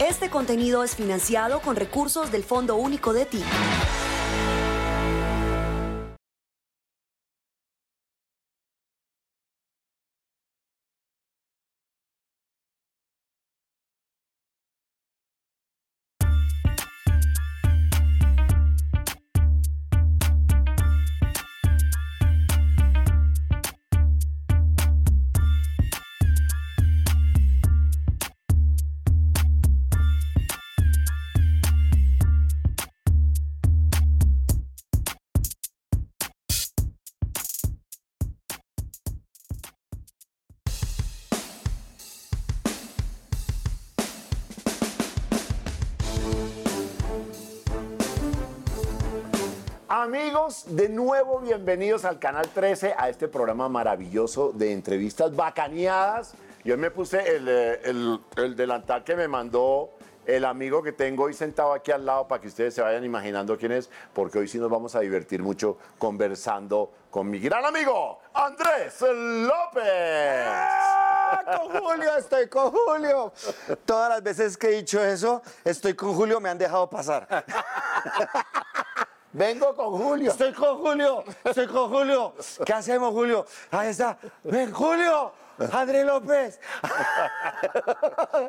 Este contenido es financiado con recursos del Fondo Único de TIC. Amigos, de nuevo bienvenidos al Canal 13, a este programa maravilloso de entrevistas bacaneadas. Yo me puse el, eh, el- el delantal que me mandó el amigo que tengo hoy sentado aquí al lado para que ustedes se vayan imaginando quién es, porque hoy sí nos vamos a divertir mucho conversando con mi gran amigo, Andrés López. ¡Ah, con Julio, estoy con Julio. Todas las veces que he dicho eso, estoy con Julio, me han dejado pasar. Vengo con Julio. Estoy con Julio, estoy con Julio. ¿Qué hacemos, Julio? Ahí está. Ven, Julio. Andrés López.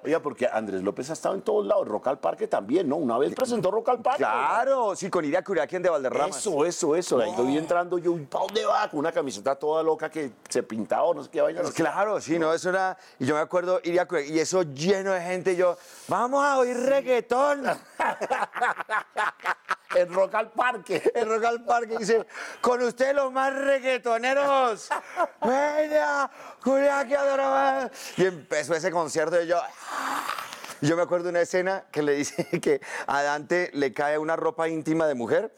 Oiga, porque Andrés López ha estado en todos lados, Rock al Parque también, ¿no? Una vez presentó Rock al Parque. Claro, sí, con Iria Curiaquien de Valderrama. Eso, eso, eso. Ahí vi entrando yo, ¿para dónde va? Con una camiseta toda loca que se pintaba o no sé qué vaina. Claro, sí, no, eso era. Y yo me acuerdo, Iria Curiaquien, y eso lleno de gente. Yo, vamos a oír reggaetón. El Rock al Parque. El Rock al Parque dice, con usted los más reggaetoneros. Venga, Julián, que adoraba. Y empezó ese concierto y yo... Yo me acuerdo de una escena que le dice que a Dante le cae una ropa íntima de mujer,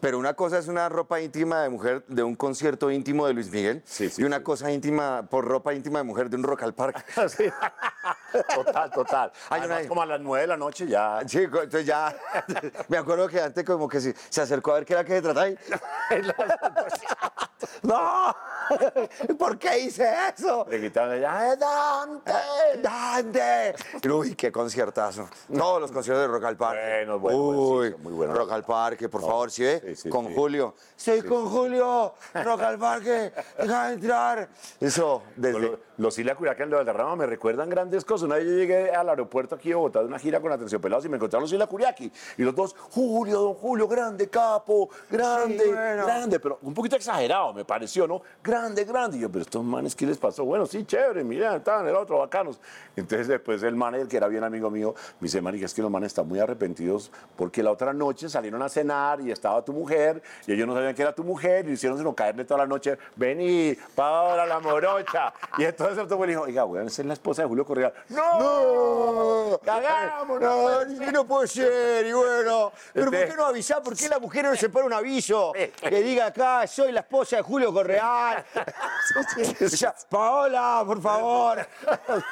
pero una cosa es una ropa íntima de mujer de un concierto íntimo de Luis Miguel Sí, sí, y una sí. cosa íntima por ropa íntima de mujer de un rock al parque. Sí. Total, total. Hay Además, una- como a las nueve de la noche ya. Sí, entonces ya me acuerdo que antes como que se, se acercó a ver qué era que se trataba y... ¡No! ¿Por qué hice eso? Le gritaban, ¡ay, Dante! ¡Dante! Uy, qué conciertazo. Todos los conciertos de Rock al Parque. Bueno, bueno, Uy, muy bueno. Rock al Parque, por favor, ¿sí ve? sí, sí, con sí. Julio. Estoy con Julio. Rock al Parque. Deja de entrar. Eso, desde... Los, los Isla de Valderrama me recuerdan grandes cosas. Una vez yo llegué al aeropuerto aquí de Bogotá de una gira con Atención Pelados y me encontraron los Isla Curiaki. Y los dos, Julio, don Julio, grande capo, grande, bueno. grande, pero un poquito exagerado me pareció, ¿no? Grande, grande. Y yo, pero estos manes, ¿qué les pasó? Bueno, sí, chévere, mira, estaban el otro, bacanos. Entonces después el manager, que era bien amigo mío, me dice, marica, es que los manes están muy arrepentidos porque la otra noche salieron a cenar y estaba tu mujer y ellos no sabían que era tu mujer y hicieron sino caerle toda la noche, vení, para la morocha. Y entonces el otro dijo, oiga, weón, esa es la esposa de Julio Correa. ¡No! ¡No! ¡Cagamos! No, no puede ser, y bueno. Pero ¿por Este- qué no avisar? ¿Por qué la mujer no se pone un aviso? Que diga acá, soy la esposa de Julio Correal. Paola, por favor.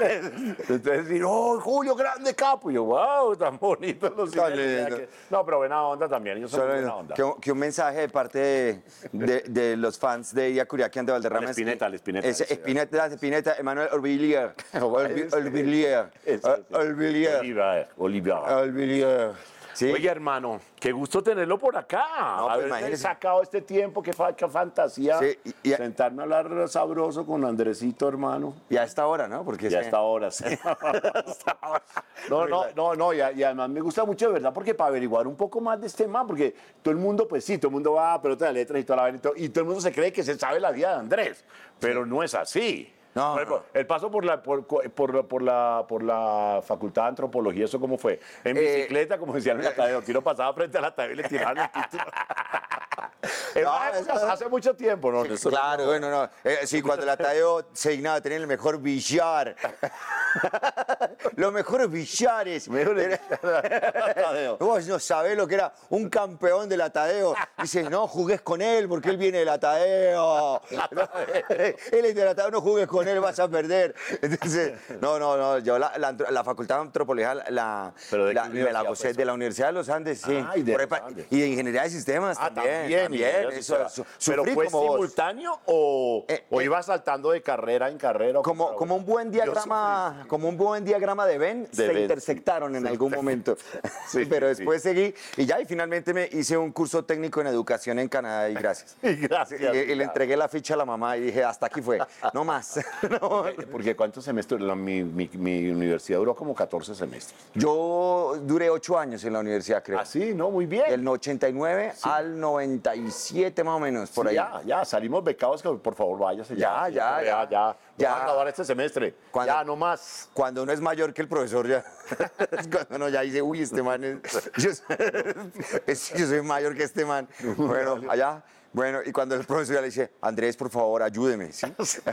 Entonces, oh, Julio, grande capo. Y yo, wow, tan bonito los Tan lindo. Curiaki". No, pero buena onda también. Son muy buena onda. Que, un- que un mensaje de parte de, de- de los fans de Iacuriaquian de Valderrama. Al es- Espineta, al Espineta, es- ese. Espineta, Espineta, Emanuel Orvillier. Orvi- Orvillier. Ese, ese. Orvillier. Oliver. Orvillier. Sí. Oye, hermano, qué gusto tenerlo por acá. No, pues, Haber sacado este tiempo, qué, fa- qué fantasía. Sí, y- y- Sentarme a hablar sabroso con Andresito, hermano. Y a esta hora, ¿no? Porque Ya es que- hasta ahora, sí. No, no, no, no, y, y además me gusta mucho de verdad porque para averiguar un poco más de este man, porque todo el mundo, pues sí, todo el mundo va a pelota de letras y toda la y todo, y todo el mundo se cree que se sabe la vida de Andrés, pero no es así. No, Por El paso por la, por, por, por la, por la Facultad de Antropología, ¿eso cómo fue? En Eh, bicicleta, como decían en la Tadeo, que uno pasaba frente a la Tadeo y le tiraban el título. No, eso- hace mucho tiempo, ¿no? Claro, bueno, no. Eh, sí, cuando la Tadeo se dignaba a tener el mejor billar. Los mejores billares. Vos no sabés lo que era un campeón de la Tadeo. Dices, no jugues con él porque él viene de la Tadeo. él es de la Tadeo, no jugues con él, vas a perder. Entonces, no, no, no. Yo la, la, la facultad de antropología la, ¿Pero de qué la- me la universidad gocé de la Universidad de los Andes, sí. Ah, y de Por y ingeniería de sistemas Ah, también. también, también, eso, su- ¿Pero fue simultáneo o, Eh, o eh. ibas saltando de carrera en carrera? como, como un buen diagrama, como un buen diagrama de Ben se Ben, intersectaron en algún momento. Sí, Pero sí, después seguí y ya, y finalmente me hice un curso técnico en educación en Canadá y gracias. Y gracias. Y, y le entregué la ficha a la mamá y dije, hasta aquí fue, no más. No. Porque ¿cuántos semestres? La- mi, mi- mi universidad duró como 14 semestres. Yo duré ocho años en la universidad, creo. Ah, sí, ¿no? Muy bien. Del 89 al 97 más o menos, por ahí. Ya, ya, salimos becados, que por favor váyase Ya, ya. ya, ya. ya. Ya, Ya. a acabar este semestre. Cuando- Ya, no más. Cuando uno es mayor que el profesor ya. Cuando uno ya dice, uy, este man es. Yo, es- yo soy mayor que este man. Bueno, allá. Bueno, y cuando el profesor ya le dice, Andrés, por favor, ayúdeme, ¿sí?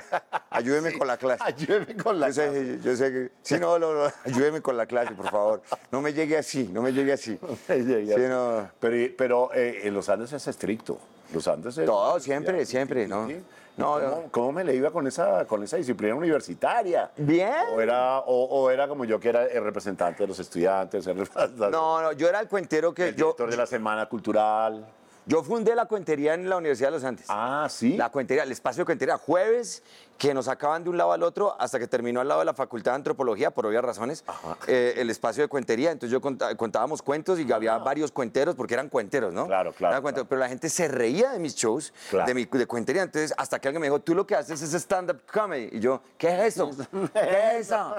Ayúdeme con la clase. Ayúdeme con la yo sé, yo sé que. Sí, no, no, no, ayúdeme con la clase, por favor. No me llegue así, no me llegue así. Sí, no. Pero, pero eh, en los Andes es estricto. Los Andes es... Todo, siempre, siempre, ¿no? ¿Y No, ¿Cómo, no. cómo me le iba con esa, con esa disciplina universitaria? Bien. O era, o, o era como yo, que era el representante de los estudiantes, el, representante- No, no, yo era el cuentero que el yo. director de la Semana Cultural. Yo fundé la cuentería en la Universidad de los Andes. Ah, sí. La cuentería, el espacio de cuentería, jueves, que nos sacaban de un lado al otro hasta que terminó al lado de la Facultad de Antropología, por obvias razones, eh, el espacio de cuentería. Entonces yo contábamos cuentos y había varios cuenteros, porque eran cuenteros, ¿no? Claro, claro. Pero la gente se reía de mis shows, Claro. de mi de cuentería. Entonces, hasta que alguien me dijo, tú lo que haces es stand-up comedy. Y yo, ¿qué es eso? ¿Qué es eso?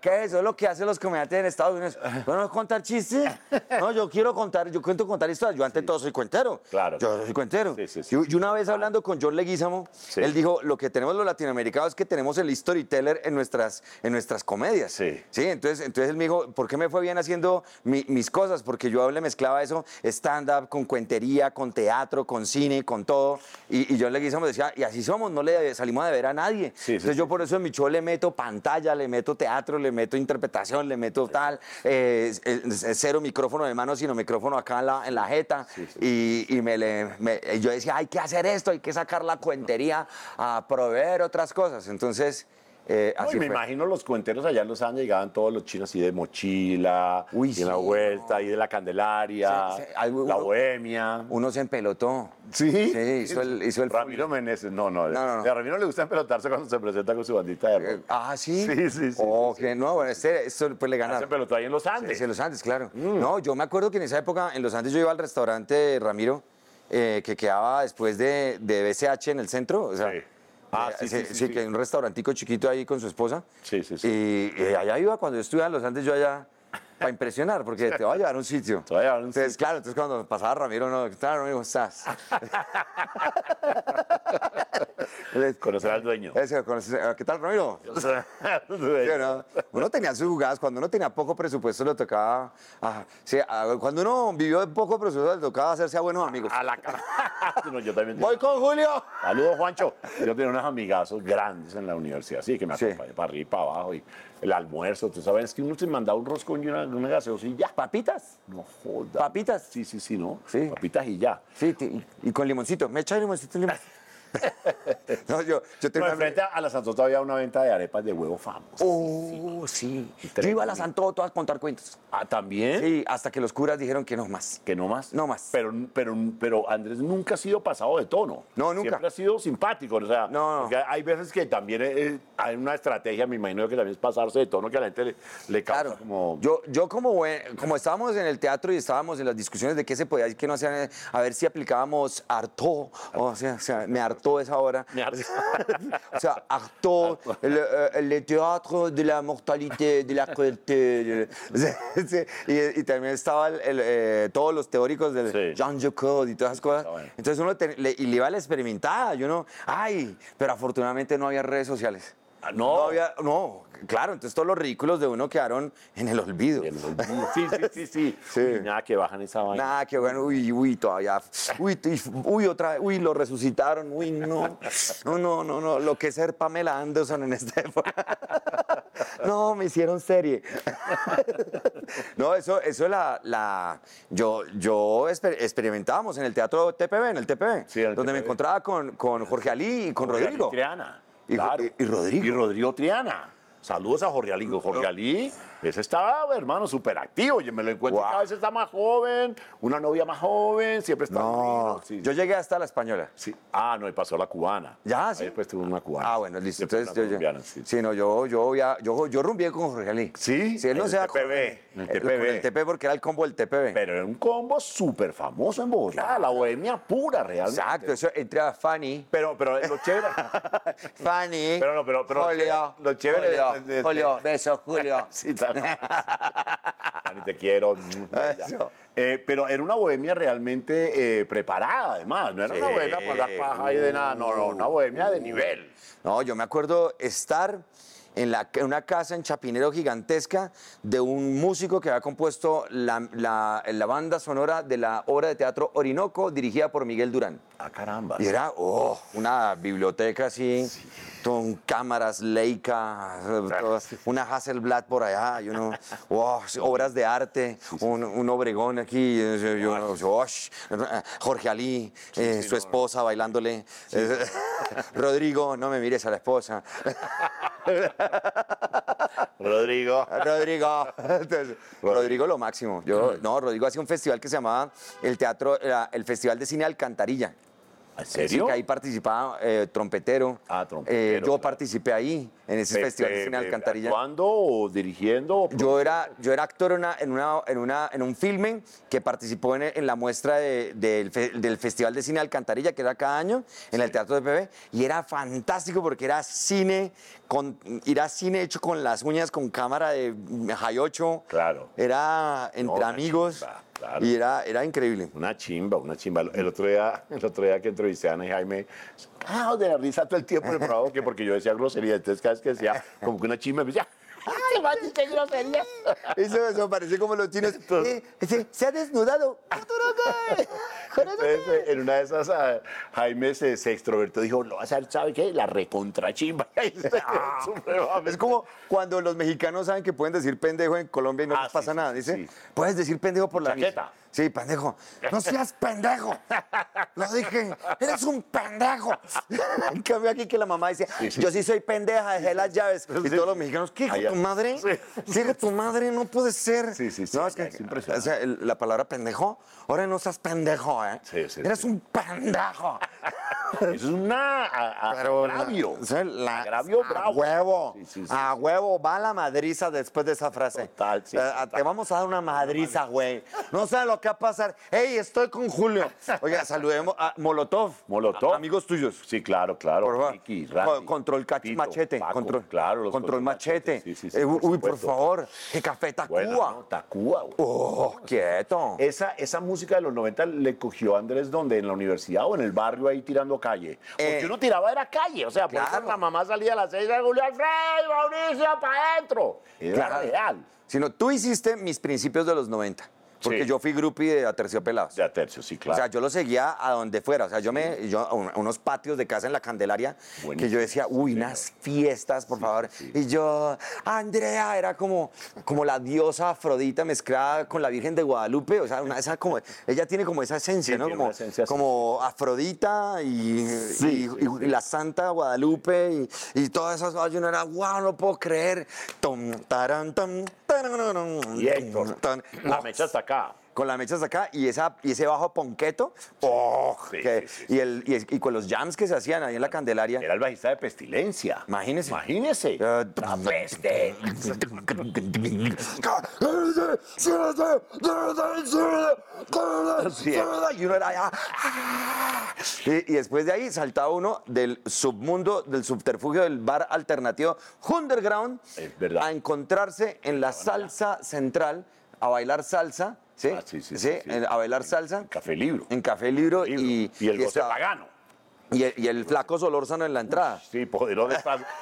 ¿Qué es eso? Es lo que hacen los comediantes en Estados Unidos. Bueno, contar chistes. No, yo quiero contar, yo cuento contar historias. Yo ante todo soy cuentero. Claro. Yo soy cuentero. Sí, sí, sí. Y- una vez hablando con John Leguizamo, Sí. él dijo, lo que tenemos los latinoamericanos es que tenemos el storyteller en nuestras, en nuestras comedias. Sí. entonces, entonces él me dijo, ¿por qué me fue bien haciendo mi- mis cosas? Porque yo le mezclaba eso, stand-up, con cuentería, con teatro, con cine, con todo. Y, y John Leguizamo decía, y así somos, no le salimos a ver a nadie. Sí, sí, entonces yo por eso en mi show le meto pantalla, le meto teatro, le meto interpretación, le meto tal, eh, cero micrófono de mano, sino micrófono acá en la, en la jeta. Y, y me le, me- yo decía, hay que hacer esto, hay que sacar la cuentería a proveer otras cosas. Entonces, eh, No, así y me fue. imagino los cuenteros allá en Los Andes llegaban todos los chinos así de mochila, Uy, y en la sí, vuelta, y de la Candelaria, Sí, sí, algo- la uno- bohemia. Uno se empelotó. Sí, Sí, hizo el, hizo el Ramiro Meneses, no, no, No, no, no. A Ramiro le gusta empelotarse cuando se presenta con su bandita de rock. Eh, Ah, sí. Sí, sí, sí, Oh, sí, que no, bueno, este, esto pues le Se ganaron. empelotó ahí en Los Andes. Sí, en los Andes, claro. Mm. No, yo me acuerdo que en esa época, en los Andes, yo iba al restaurante Ramiro, eh, que quedaba después de, de BCH en el centro. O sea, Sí. Ah, eh, sí, sí, sí, sí. que hay un restaurantico chiquito ahí con su esposa. Sí, sí, sí. Y, y allá iba, cuando yo estuve en los Andes, yo allá, para impresionar, porque te va a llevar a un sitio. Te va a llevar a un entonces, claro, entonces cuando pasaba Ramiro, no, ¿qué tal, Ramiro? ¿Cómo estás? Conocer al dueño. Ese, conoces- ¿Qué tal, Ramiro? ¿no? Uno tenía sus jugadas, cuando uno tenía poco presupuesto le tocaba, ah, sí, ah, cuando uno vivió de poco presupuesto le tocaba hacerse a buenos amigos. A la cara. No, yo también. Voy con Julio. Saludos, Juancho. Yo tenía unos amigazos grandes en la universidad, sí, que me Sí. acompañaban para arriba y para abajo. Y el almuerzo, tú sabes que uno se mandaba un roscón y una, una gaseosa y ya. Papitas. No joda. Papitas. Sí, sí, sí, ¿no? Sí. Papitas y ya. Sí, y con limoncito. ¿Me echa limoncito? limón? no, yo, yo No, tenía una- enfrente a la Santota había una venta de arepas de huevo famosa. Oh, sí. Yo iba a la Santoto a contar cuentos. Ah, ¿también? Sí, hasta que los curas dijeron que no más. Que no más. No más. Pero, pero, pero Andrés nunca ha sido pasado de tono. No, nunca. Siempre ha sido simpático. O sea, No, hay veces que también eh, hay una estrategia, me imagino que también es pasarse de tono, que a la gente le, le causa Claro. como... Yo, yo como, buen- como estábamos en el teatro y estábamos en las discusiones de qué se podía y qué no hacían, a ver si aplicábamos hartó, o sea, o sea, me hartó esa hora. Hartó. o sea, hartó, el, eh, el teatro de la mortalidad, de la crueldad. y, y también estaba el- el, eh, todos los teóricos del Sí. Jean Jacques y todas esas cosas. Bueno. Entonces uno te- le, y le iba a la experimentada, yo no, ay, pero afortunadamente no había redes sociales. Ah, no. había, no, claro, entonces todos los ridículos de uno quedaron en el olvido. Sí, sí, sí, sí. Sí. Uy, nada que bajan esa vaina. Nada, que bueno, uy, uy, todavía, uy, uy, otra vez, uy, lo resucitaron, uy, no, no, no, no, no, lo que es ser Pamela Anderson en esta época. No, me hicieron serie. No, eso, eso la, la, yo, yo exper- experimentábamos en el teatro TPB, en el TPB, Sí, en el donde me encontraba con, con Jorge Ali y con Jorge Rodrigo. Ali Triana. Y- claro. y- y Rodrigo. Y Rodrigo Triana. Saludos a Jorge Ali. Jorge Ali, Ese estaba, hermano, súper activo. Yo me lo encuentro Guau. cada vez está más joven, una novia más joven, siempre está No, Sí, yo llegué hasta la española. sí. Ah, no, y pasó la cubana. Ya, sí. Ahí Después tuvo una cubana. Ah, bueno, listo. Después Entonces, yo, yo- sí. sí, no, yo, yo, yo, yo rumbié con Jorge Ali. Sí, Sí, él no el se da TPB, con- el eh, TPB. el TPB porque era el combo del TPB. Pero era un combo súper famoso en Bogotá, la bohemia pura, realmente. Exacto, eso entré a Fanny. Pero, pero lo chévere. Fanny. Pero no, pero- pero- Julio. lo chévere Julio, de- de- Julio, besos, Julio. Sí, tal. Ani, te quiero. Eso. Eh, pero era una bohemia realmente eh, preparada, además. No era una Sí. bohemia por la paja y de nada. No, no, una bohemia de nivel. No, yo me acuerdo estar en, la, en una casa en Chapinero gigantesca de un músico que había compuesto la, la- la banda sonora de la obra de teatro Orinoco dirigida por Miguel Durán. Ah, caramba. Y era oh, una biblioteca así, con cámaras Leica, una Hasselblad por allá, y uno, oh, obras de arte, un, un Obregón aquí, y uno, oh, sh- Jorge Ali, eh, su esposa bailándole, eh, Rodrigo, no me mires a la esposa, Rodrigo. Rodrigo, Entonces, Rodrigo. Lo máximo. Yo, no, Rodrigo hacía un festival que se llamaba el Teatro, el Festival de Cine Alcantarilla. ¿En Sí, serio? que ahí participaba eh, trompetero. Ah, trompetero, Eh, yo claro. participé ahí, en ese Pe- festival de cine pe- Alcantarilla. ¿Actuando o dirigiendo? o Yo era, yo era actor en, una, en, una, en, una- en un filme que participó en, en la muestra de- del, fe- del Festival de Cine Alcantarilla, que era cada año, en el Teatro de PB, y era fantástico porque era cine, con, era cine hecho con las uñas, con cámara de 8. Claro. Era entre amigos, claro. y era, era increíble. Una chimba, una chimba. El otro día, el otro día que entrevisté a Ana y Jaime, ah, de la risa todo el tiempo el programa, que porque yo decía grosería, entonces cada vez que decía como que una chimba, me decía, ¡ay, Mati, qué grosería! Eso, eso parece como los chinos. Eh, se, se ha desnudado. Entonces, eh, en una de esas, ah, Jaime se, se extrovertió, dijo, no, vas a ver, ¿sabe qué? La recontrachimba. Supremamente- Es como cuando los mexicanos saben que pueden decir pendejo en Colombia y no Ah, les pasa sí, nada. sí, Dice, sí. puedes decir pendejo por la Chaqueta. Sí, pendejo. No seas pendejo. Lo dije. Eres un pendejo. En cambio aquí que la mamá dice, yo sí soy pendeja, dejé las llaves. Y todos los mexicanos, ¿qué hijo tu madre? Sí. ¿Qué hijo tu madre? No puede ser. Sí, sí, sí, No, es que, es impresionante. o sea, la palabra pendejo, ahora no seas pendejo, ¿eh? Sí, sí, Eres sí. un pendejo. Eso es una a- a- Pero agravio. la- agravio a bravo. huevo. Sí, sí, sí. A huevo. Va la madriza después de esa frase. Total, sí, Eh, total. Te vamos a dar una madriza, güey. No sabes lo que va a pasar. Ey, estoy con Julio. Oiga, saludemos a Molotov. Molotov. Amigos tuyos. Sí, claro, claro. Por favor. Ricky, Co- Randy, control Tito, machete. Paco, control, claro, los control machete. Sí, sí, sí, Eh, por uy, por favor. Que café Tacuba. No, Tacuba, güey. Oh, quieto. Esa, esa música de los 90 le cogió a Andrés donde en la universidad o en el barrio ahí tirando calle. Porque Eh, uno tiraba era calle. O sea, por eso la mamá salía a las 6 de Julio Alfredo, Mauricio, para adentro. Era Claro. real. Sino tú hiciste mis principios de los 90. Porque Sí. yo fui groupie de Aterciopelados. De Atercio, sí, claro. O sea, yo lo seguía a donde fuera. O sea, yo me, yo a un- a unos patios de casa en la Candelaria que Buenísimo. yo decía, uy, unas fiestas, por favor. Y yo, Andrea, era como, como la diosa Afrodita mezclada con la Virgen de Guadalupe. O sea, una, esa como, ella tiene como esa esencia, ¿no? Como, esencia como Afrodita y, Sí, y- y- y la Santa Guadalupe y, todas esas cosas. Yo no era, wow, no puedo creer. Tom, taran, tom, taran, Y Héctor, la mecha hasta acá. Con las mechas acá y, esa, y ese bajo ponqueto. ¡oh! Sí, que- sí, sí, y, el, y, y con los jams que se hacían ahí en la Candelaria. Era el bajista de Pestilencia. Imagínese. Imagínese. Eh, La peste. Y uno era allá. Y, y después de ahí saltaba uno del submundo, del subterfugio del bar alternativo Underground a encontrarse en la salsa central a bailar salsa. ¿Sí? Ah, sí, sí, sí, sí. en- A bailar salsa. Café Libro. En Café Libro, Libro. y, Y el goce pagano. y el, y el flaco Solórzano en la entrada. Sí, poderoso.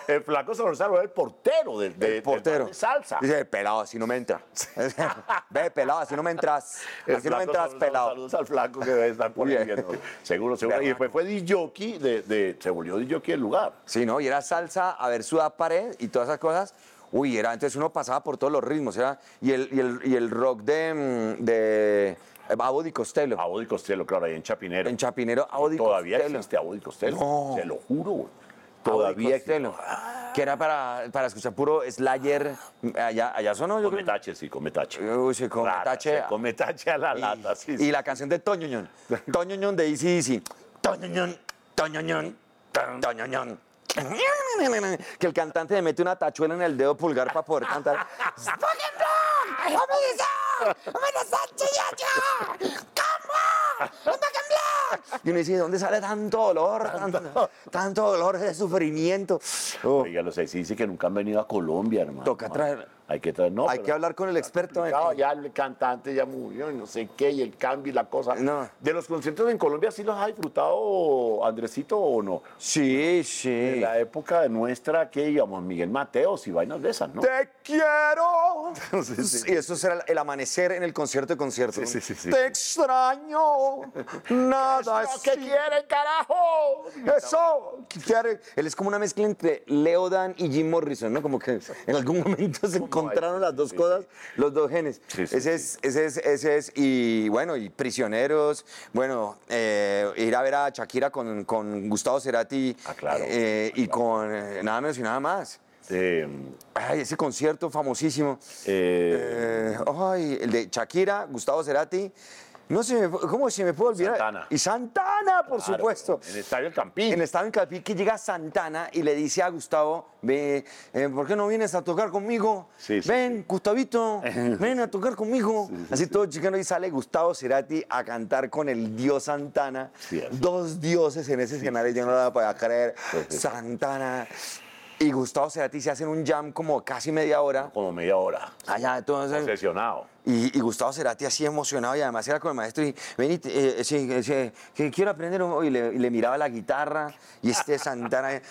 El flaco Solorzano era el portero de, de, el portero. del de salsa. Dice, pelado, así no me entra. Ve, pelado, así no me entras. El Así no me entras, pelado. Saludos al flaco que debe estar por ahí viendo. Seguro, seguro. Y después fue DJ de, de, se volvió DJ del lugar. Sí, ¿no? Y era salsa, a ver sudar pared y todas esas cosas. Uy, era, entonces uno pasaba por todos los ritmos, era, y el, y el, y el rock de, mm, de Abo Di Costello. Abodi Costello, claro, ahí en Chapinero. En Chapinero, Abo Di Todavía Costello. existe Abodi Costello. No. Se lo juro, güey. Todavía Costello, que era para, para escuchar puro Slayer. Allá, allá sonó, yo Come creo. tache, sí, come tache. Uy, sí, come Rata, sí, a la lata, sí. Y la canción de Toñoñón. Toñoñón de Easy Easy. Toñoñón, Toñoñón, Toñoñón. Que el cantante le mete una tachuela en el dedo pulgar para poder cantar. ¡Spoken Block! ¡Hombre, Y uno dice, ¿de dónde sale tanto dolor? Tanto, tanto dolor, ese sufrimiento. Oh, Oiga, los seis dice que nunca han venido a Colombia, hermano. Toca traer- Hay que no. hay que hablar con el experto. eh. Ya el cantante ya murió y no sé qué, y el cambio y la cosa. No. De los conciertos en Colombia, ¿sí los ha disfrutado Andresito o no? Sí, En sí. la época de nuestra, que íbamos, Miguel Mateos y vainas de esas, ¿no? Te quiero. Sí, sí. Y eso será el amanecer en el concierto de concierto. Sí, sí, sí, sí. Te extraño. Nada es ¿Qué quieren, carajo? Eso. quiere- Él es como una mezcla entre Leodan y Jim Morrison, ¿no? Como que en algún momento se encontraron las dos cosas, los dos genes. Ese, es, ese es, ese es, y bueno, y prisioneros, bueno, eh, ir a ver a Shakira con, con Gustavo Cerati Ah, claro. eh, y con eh, nada menos y nada más. Eh, Ay, ese concierto famosísimo. eh, Eh, ay, el de Shakira, Gustavo Cerati. No se me, ¿cómo se me puede olvidar? Santana. Y Santana, por claro, supuesto. En el Estadio El Campín. En Estado en Calpí que llega Santana y le dice a Gustavo, ve, eh, ¿por qué no vienes a tocar conmigo? Sí, sí, ven, Gustavito, ven a tocar conmigo. Así todo chicano y sale Gustavo Cerati a cantar con el dios Santana. Sí. Dos dioses en ese escenario, yo no lo podía creer. Santana. Y Gustavo Cerati se hacen un jam como casi media hora. Como media hora. Allá, entonces. Obsesionado. Y, y Gustavo Cerati así emocionado y además era con el maestro y vení, eh, sí, eh, sí, que quiero aprender un- y le, y le miraba la guitarra y este Santana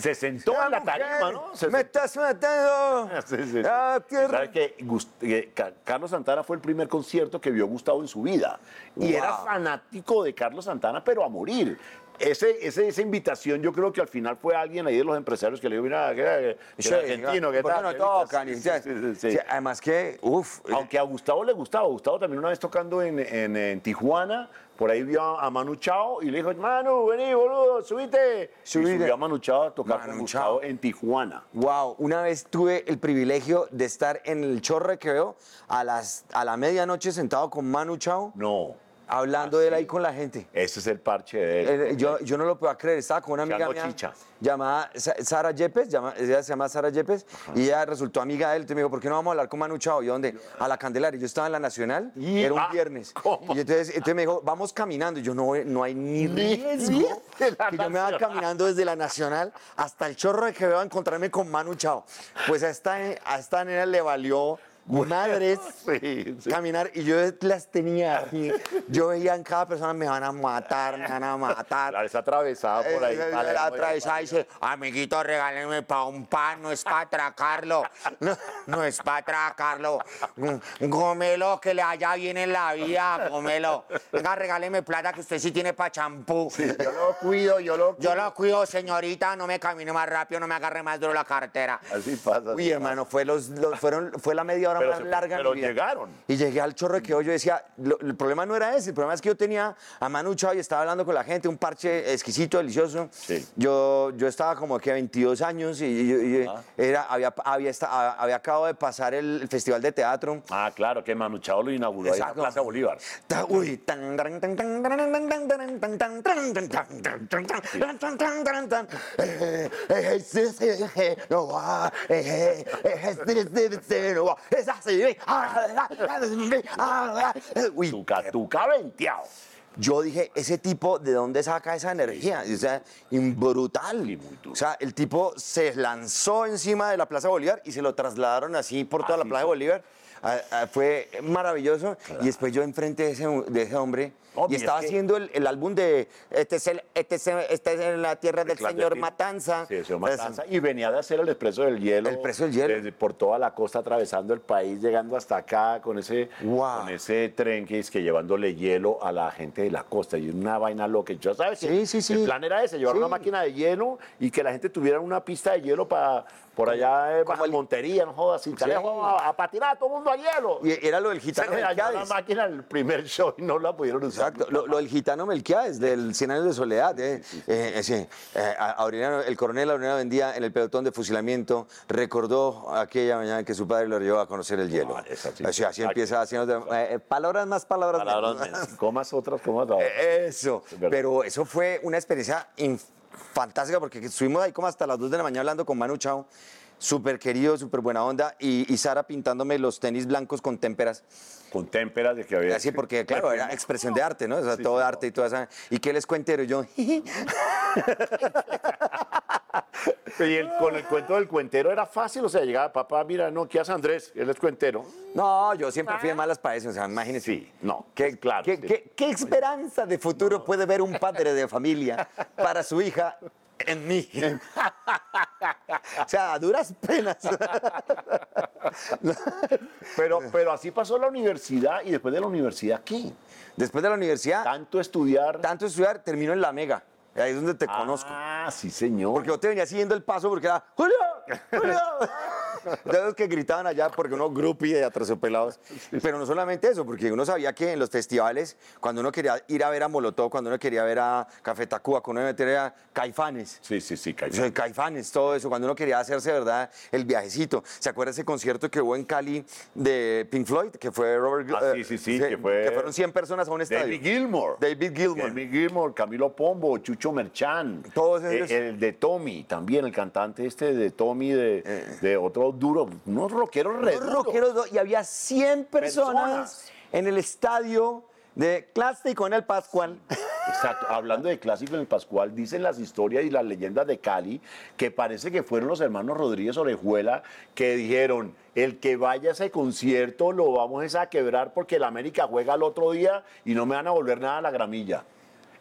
Se sentó en la tarima, ¿no? Se me sentó. estás matando Sí, sí, sí. Ah, tierra. ¿Sabe que Carlos Santana fue el primer concierto que vio Gustavo en su vida? Y Wow. era fanático de Carlos Santana, pero a morir. Ese, ese- esa invitación yo creo que al final fue alguien ahí de los empresarios que le dijo, mira, que, que- que Sí, argentino, ¿qué ¿por qué tal? no ¿Qué tocan? Sí, sí, ya- sí, sí, sí. sí, además que, uff, Aunque a Gustavo le gustaba, Gustavo también una vez tocando en, en- en Tijuana, por ahí vio a, Manu Chao y le dijo, Manu, vení, boludo, subite. Subite. Y subió a Manu Chao a tocar Manu con Gustavo en Tijuana. Wow, una vez tuve el privilegio de estar en el Chorro Recreo a, las, a la medianoche sentado con Manu Chao, No, hablando Ah, de él ahí con la gente. ese es el parche de él. Eh, yo, yo no lo puedo creer, estaba con una amiga mía chicha. llamada Sa- Sara Yepes, llama- ella se llama Sara Yepes, y ella resultó amiga de él. Entonces me dijo, ¿por qué no vamos a hablar con Manu Chao? ¿Y dónde? A la Candelaria. Yo estaba en la Nacional, Y- era un ah, viernes. ¿cómo? Y entonces, entonces me dijo, vamos caminando. Y yo, no, no hay ni riesgo que yo me vaya caminando desde la Nacional hasta el chorro de que veo a encontrarme con Manu Chao. Pues a esta, a esta nena le valió madres Sí, sí. caminar y yo las tenía aquí. Yo veía en cada persona, me van a matar, me van a matar. La atravesada por ahí. Eh, Vale, la atravesada y dice, amiguito, regálenme para un pan, no es para atracarlo. No, no es para atracarlo. Mm, Gómelo, que le haya bien en la vida, gómelo. Venga, regáleme plata que usted sí tiene para champú. Yo lo cuido, yo lo Yo lo cuido, señorita, no me camine más rápido, no me agarre más duro la cartera. Así pasa. Uy, hermano, fue, los, los- fueron, fue la media hora Pero larga pero mi vida. llegaron. Y llegué al chorro que yo decía, lo- el problema no era ese, el problema es que yo tenía a Manu Chao y estaba hablando con la gente, un parche exquisito, delicioso. Sí. Yo, yo estaba como que 22 años y, y- y Ah. era, había, había, había acabado de pasar el, el Festival de Teatro. Ah, claro, que Manu Chao lo inauguró ahí en la. Plaza Bolívar. Uy, tan, tan, tan, tan, tan, tan, tan, tan, tan, tan, tan, tan, tan, tan, tan, Uy, tuca, tuca. Yo dije, ese tipo, ¿de dónde saca esa energía? O sea, brutal. O sea, el tipo se lanzó encima de la Plaza Bolívar y se lo trasladaron así por toda la Plaza Bolívar fue maravilloso. Y después yo enfrente de ese, de ese hombre Obvio, y es estaba que- haciendo el, el álbum de este es, el, este, es, este es en la tierra del señor. Matanza. Sí, el señor Entonces, Matanza. Y venía de hacer el expreso del hielo. El Expreso del Hielo. desde- por toda la costa, atravesando el país, llegando hasta acá con ese, Wow. con ese tren que es que llevándole hielo a la gente de la costa. Y una vaina loca. Yo, ¿sabes? Sí, sí, sí. El plan era ese, llevar una máquina de hielo y que la gente tuviera una pista de hielo para por allá Como el- Montería, no jodas, sin teléfono, a, a patinar todo el mundo a hielo. Y era lo del Se gitano le dañó la Melquiades. máquina el primer show y no la pudieron usar. Exacto, lo, lo del gitano Melquiades, del 100 años de soledad. eh. Eh, eh, sí, eh, a- Aureliano- el coronel Aureliano Vendía en el pelotón de fusilamiento recordó aquella mañana que su padre lo llevó a conocer el hielo. Ah, esa sí. Así, empieza haciendo eh, palabras más, palabras, Palabras menos. menos. Comas otras, comas otras. Eh, Eso, Es pero eso fue una experiencia inf- fantástica porque estuvimos ahí como hasta las 2 de la mañana hablando con Manu Chao, súper querido, súper buena onda, y, y Sara pintándome los tenis blancos con témperas. Con témperas de que había. Así porque, claro, era expresión de arte, ¿no? O sea, Sí, todo sí, arte y toda esa... ¿Y qué les cuentero? Y yo, Y el- con el cuento del cuentero era fácil, o sea, llegaba, papá, mira, no, ¿qué hace Andrés? Él es cuentero. no, yo siempre fui de malas para eso, o sea, imagínese. Sí, no, ¿Qué, claro, qué, sí. qué- qué esperanza de futuro puede ver un padre de familia para su hija en mí? o sea, a duras penas. Pero, pero así pasó la universidad y después de la universidad, ¿qué? Después de la universidad, Tanto estudiar. tanto estudiar, termino en la Mega. Ahí es donde te conozco. Ah, sí, señor. Porque yo te venía siguiendo el paso porque era ¡Julio! ¡Julio! De los que gritaban allá porque uno grupi de atrasopelados. Pero no solamente eso, porque uno sabía que en los festivales, cuando uno quería ir a ver a Molotov, cuando uno quería ver a Café Tacuba, cuando uno quería a Caifanes. Sí, sí, sí, O sea, Caifanes, todo eso, cuando uno quería hacerse, ¿verdad? El viajecito. ¿Se acuerda ese concierto que hubo en Cali de Pink Floyd? Que fue Robert... Ah, eh, sí, sí, sí, que fue- Que fueron 100 personas a un estadio. David Gilmour. David Gilmour. David Gilmour, Camilo Pombo, Chucho Merchán. Todos ellos. Eh, El, de Tommy, también el cantante este de Tommy, de, de otro duro, unos rockeros re duros. rockeros, y había 100 personas, Personas. en el estadio de Clásico en el Pascual. Exacto, hablando de clásico en el Pascual, dicen las historias y las leyendas de Cali que parece que fueron los hermanos Rodríguez Orejuela que dijeron, el que vaya a ese concierto lo vamos es a quebrar porque el América juega el otro día y no me van a volver nada a la gramilla.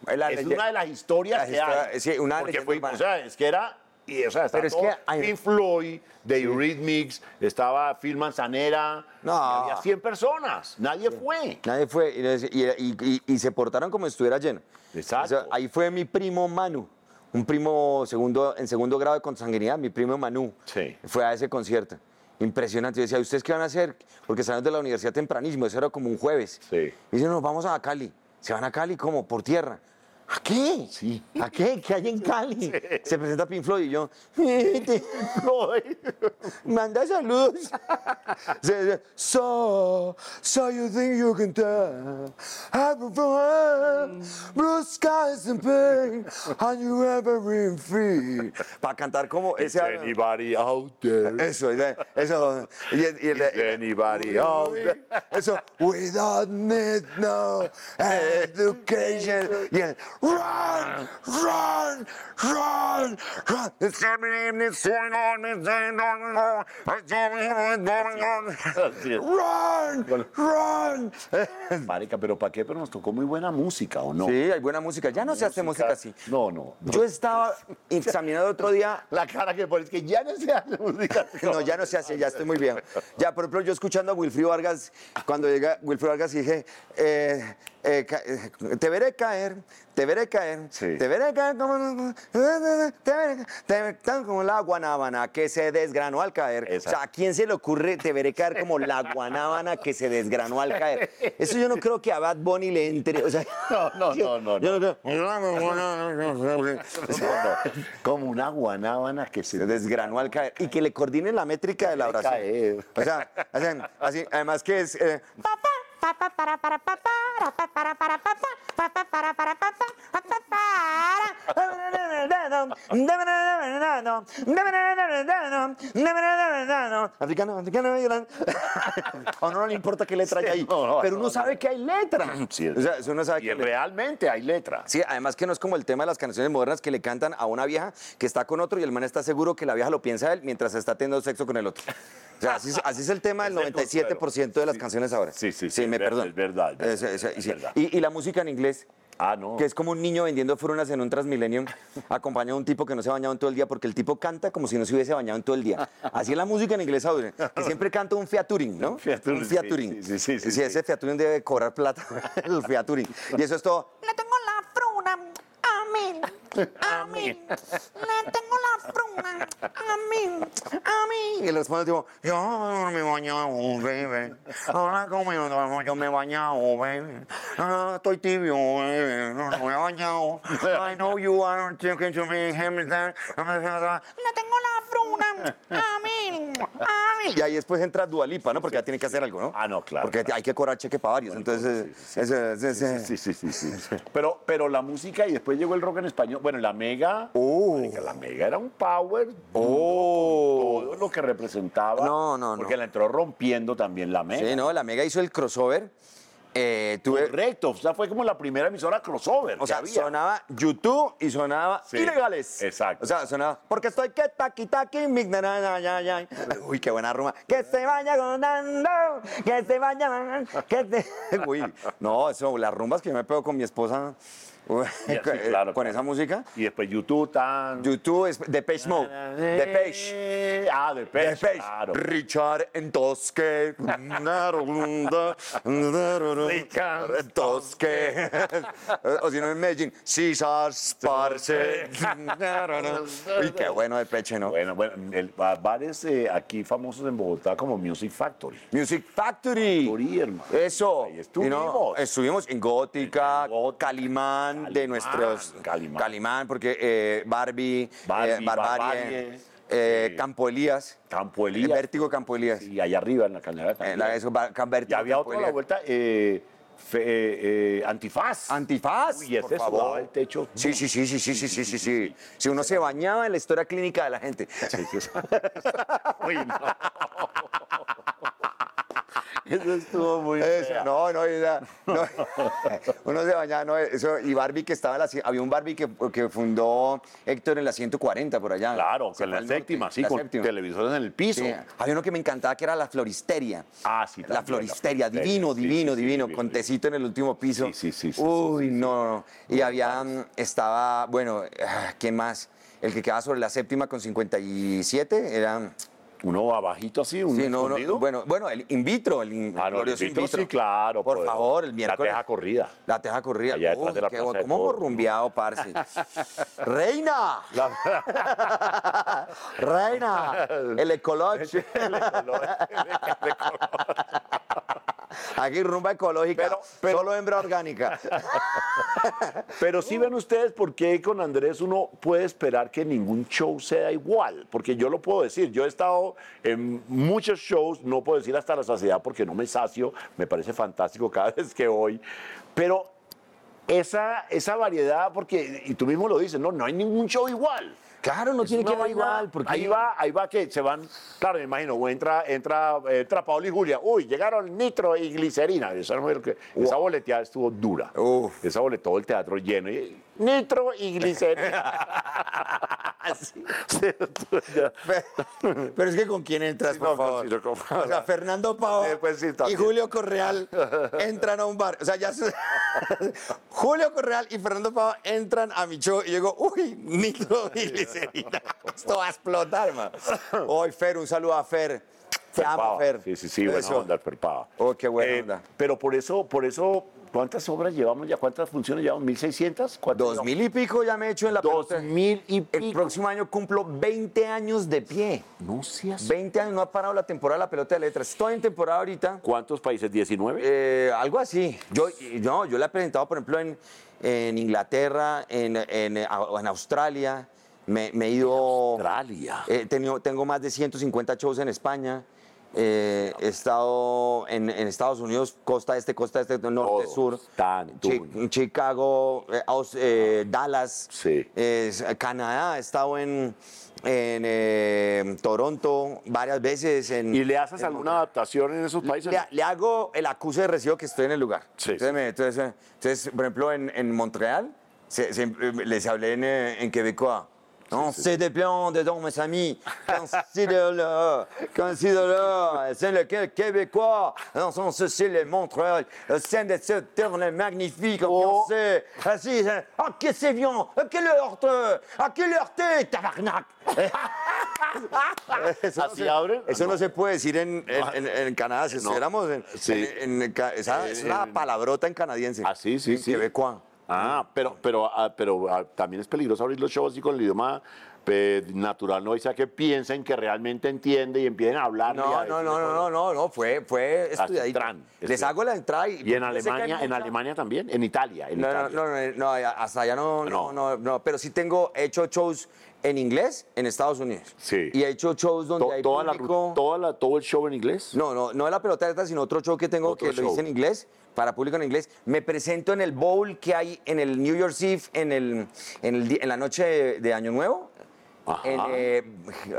La es leye- una de las historias Las que hay. sí, una porque fue, urbana. o sea, es que era... Y, o sea, estaba Pero es todo que hay- Pink Floyd, The Eurythmics, estaba Phil Manzanera, No. había 100 personas, nadie fue. Nadie fue, y, y- y- y se portaron como si estuviera lleno. Exacto. ahí fue mi primo Manu, un primo segundo, en segundo grado de consanguinidad, mi primo Manu. Sí. Fue a ese concierto. Impresionante. Yo decía, ¿ustedes qué van a hacer? Porque salimos de la universidad tempranísimo, eso era como un jueves. Sí. Y dicen, nos vamos a Cali. ¿Se van a Cali cómo? ¿Por tierra? ¿A qué? Sí. ¿A qué? ¿Qué hay en Cali? Se presenta Pink Floyd y yo, "Te- manda saludos. So, so you think you can tell? I'm from blue skies and pain, and you ever been free. Para cantar como ese. Anybody out there? Eso, eso. Y, y Is anybody out there? eso, we don't need no education. Y el, run, run, run, run. It's happening, it's going on, it's going on, it's going on, it's going on. Run, run. Marica, pero ¿para qué? Pero nos tocó muy buena música, ¿o no? Sí, hay buena música. Ya no se hace música así. No, no. no. Yo estaba examinando otro día La cara que pones que ya no se hace música. así. No, ya no se hace, ya estoy muy viejo. Ya, por ejemplo, yo escuchando a Wilfrido Vargas, cuando llega Wilfrido Vargas y dije, eh, eh, eh, te veré caer, te veré caer, Sí. te veré caer como, te veré, te veré como la guanábana que se desgranó al caer. O sea, Exacto. ¿a quién se le ocurre te veré caer como la guanábana que se desgranó al caer? Eso yo no creo que a Bad Bunny le entre, o sea... No, no, yo- no, no, yo creo- No, no, Como una guanábana que se desgranó al caer y que le coordinen la métrica de la oración. caer. O sea, hacen así, además que es eh, africano, africano. A uno no le importa qué letra hay ahí, pero uno no, sabe que hay letra. Sí, o sea, uno sabe Y que realmente hay letra. Sí, además que no es como el tema de las canciones modernas que le cantan a una vieja que está con otro y el man está seguro que la vieja lo piensa a él mientras está teniendo sexo con el otro. O sea, así, es- así es el tema del Es el 97% de las canciones ahora. Sí, sí, sí, Sí, es me ver- perdón. es verdad, es verdad, es sí. verdad. Y, y la música en inglés, Ah, no. que es como un niño vendiendo frunas en un Transmilenio, acompañado de un tipo que no se ha bañado en todo el día, porque el tipo canta como si no se hubiese bañado en todo el día. Así es la música en inglés, Audrey, que siempre canta un featuring, ¿no? Featuring, un sí, featuring. sí, sí, sí, sí. ese featuring debe cobrar plata, el featuring. Y eso es todo. Le tengo la fruna. Amén. a mí, le tengo la fruna, a mí, a mí. Y el tipo, yo no me he bañado, baby. Ahora como yo, yo me he bañado, baby. Ah, estoy tibio, baby. No, no me he bañado. I know you are talking to me, Hamilton. Le tengo la fruna, a mí, a mí. Y ahí después entra Dualipa, ¿no? Porque ya tiene que hacer algo, ¿no? Ah, no, claro, Porque hay que cobrar cheque para varios. Entonces, ese- ese- ese- Sí, sí, sí, sí. Pero, pero la música y después llegó el rock en español. Bueno, la Mega. Oh. marica, La Mega era un power. Oh. Todo lo que representaba. No, no, no. Porque la entró rompiendo también la Mega. Sí, no, la Mega hizo el crossover. Eh, tuve, Correcto. O sea, fue como la primera emisora crossover. o que sea, había. sonaba YouTube y sonaba Sí, ilegales. exacto. O sea, sonaba porque estoy que taqui taqui, ya. Uy, qué buena ruma. Que se vaya gondando, que se vaya, que se... Uy, no, eso, las rumbas que yo me pego con mi esposa Sí, con- claro, con claro. esa música. Y después YouTube tan. YouTube es Depeche Mode. Depeche. Ah, Depeche. Depeche. Claro. Richard Entosque. Richard Entosque. o si no en Medellín, César Sparce. y qué bueno Depeche, ¿no? Bueno, bueno, el, ba- bares eh, aquí famosos en Bogotá como Music Factory. Music Factory. Factory, hermano. Eso. Ahí Y no, estuvimos. estuvimos en Gótica, En Gótica, Calimán, de Calimán, nuestros. Calimán. porque eh, Barbie, Barbie, eh, Barbarie, Barbarie, eh, sí. Campo Elías. Campo El Elías. Vértigo Campo Elías. Y allá arriba en la cañada. Eh, la- eso, Vértigo Y había otro a la vuelta, eh, fe- eh, eh, Antifaz. Antifaz, Uy, por ese favor. el techo. Sí, sí, sí, sí, sí, sí, sí, sí, sí. Si uno se bañaba en la historia clínica de la gente. Sí, sí. Uy, no. Eso estuvo muy Eso, fea. no, no, era- no. uno se bañaba, no, eso, y Barbie que estaba, en la, había un Barbie que, que fundó Héctor en la 140 por allá. Claro, que en la al norte, séptima, sí, la con séptima. televisores en el piso. Sí, Había uno que me encantaba que era la floristeria. Ah, sí, La floristeria, la floristeria. divino, Sí, divino, sí, divino, con divino. tecito en el último piso. Sí, sí, sí, sí, Uy, no, no. Y había, mm, estaba, bueno, ah, ¿quién más? El que quedaba sobre la séptima con 57 era. Uno abajito así, un Sí, no, no, escondido. bueno, bueno, el in vitro, el in, Ah, no, glorioso el in vitro, sí, claro, Por poderoso. favor, el La miércoles. teja corrida. La teja corrida. Allá detrás Uy, de la qué bo- de ¿Cómo hemos rumbeado, parce? ¡Reina! ¡Reina! El ecológico. Aquí rumba ecológica, Pero- pero- solo hembra orgánica. Pero sí ven ustedes por qué con Andrés uno puede esperar que ningún show sea igual. Porque yo lo puedo decir, yo he estado en muchos shows, no puedo decir hasta la saciedad porque no me sacio, me parece fantástico cada vez que voy. Pero esa, esa variedad, porque, y tú mismo lo dices, no, no hay ningún show igual. Claro, no tiene que vaina- igual. Porque Ahí va, ahí va que se van, claro, me imagino, entra, entra, entra Paola y Julia, uy, llegaron nitro y glicerina. Esa, boleteada estuvo dura. Uf. Esa boleteó todo el teatro lleno. y, nitro y glicerina. Sí, sí, ya. Pero es que con quién entras, Sí, por no, favor. con- O sea, Fernando Pava Eh, pues sí, y. Julio Correal entran a un bar. O sea, ya se- Julio Correal y Fernando Pava entran a mi show y yo digo, uy, nitro y glicerina. Esto va a explotar, man. Hoy, Fer, un saludo a Fer. Te amo. Fer. Sí, sí, sí, buena Eso. onda, Fer Pava. Oh, qué buena Eh, onda. Pero por eso, por eso, ¿cuántas obras llevamos ya? ¿Cuántas funciones llevamos? ¿1600? ¿Cuántas Dos mil y pico ya me he hecho en la Dos pelota. mil y El pico. próximo año cumplo 20 años de pie. No seas 20 años, no ha parado la temporada de la pelota de letras. Estoy en temporada ahorita. ¿Cuántos países? ¿19? Eh, algo así. Yo, no, yo la he presentado, por ejemplo, en, en Inglaterra, en, en, eh, au- en Australia. Me, me he ido. Australia. He tenido, tengo más de 150 shows en España. Eh, he estado en, en Estados Unidos, costa este, costa este, norte, sur. Tanto. Chi- Chicago, eh, Aus- eh, Dallas, Sí. Canadá. He estado en, en Toronto varias veces. En, ¿Y le haces alguna adaptación en esos países? le, le hago el acuse de recibo que estoy en el lugar. Sí, Entonces, sí. me- entonces, entonces, por ejemplo, en, en Montreal, se- les hablé en, en québécois. Non, c'est des plans dedans, mes amis. Considère-le, considère-le. C'est le qué- québécois. Non, son- c'est le Montréal. C'est des ce terme magnifique. Oh. C'est así. Ah, que c'est bien. À quelle heure te- À quelle heure t'es, tabarnak? ¿Así se- abren? Eso no. Se puede decir en, en, en- en Canadá. Si No. en, en- esa es una palabrota en canadiense. Ah, sí, sí, En sí. québécois. Ah, pero, pero, ah, pero ah, también es peligroso abrir los shows así con el idioma eh, natural, ¿no? O sea, que piensen que realmente entiende y empiecen a hablar. No, no, no, no, no, no, no, fue, fue estudiadito. entran, Les hago la entrada y... Y en Alemania, en Alemania también, en Italia, en No, no, Italia. no, no, no, hasta allá no, no, No. no, no, pero sí tengo, he hecho shows en inglés en Estados Unidos. Sí. Y he hecho shows donde To- hay toda la, público... ru- toda la- todo el show en inglés. No, no, no de la pelota esta, sino otro show que tengo Otro que lo show. hice en inglés, para público en inglés. Me presento en el bowl que hay en el New Year's Eve, en, el, en, el en la noche de, de Año Nuevo. En, eh,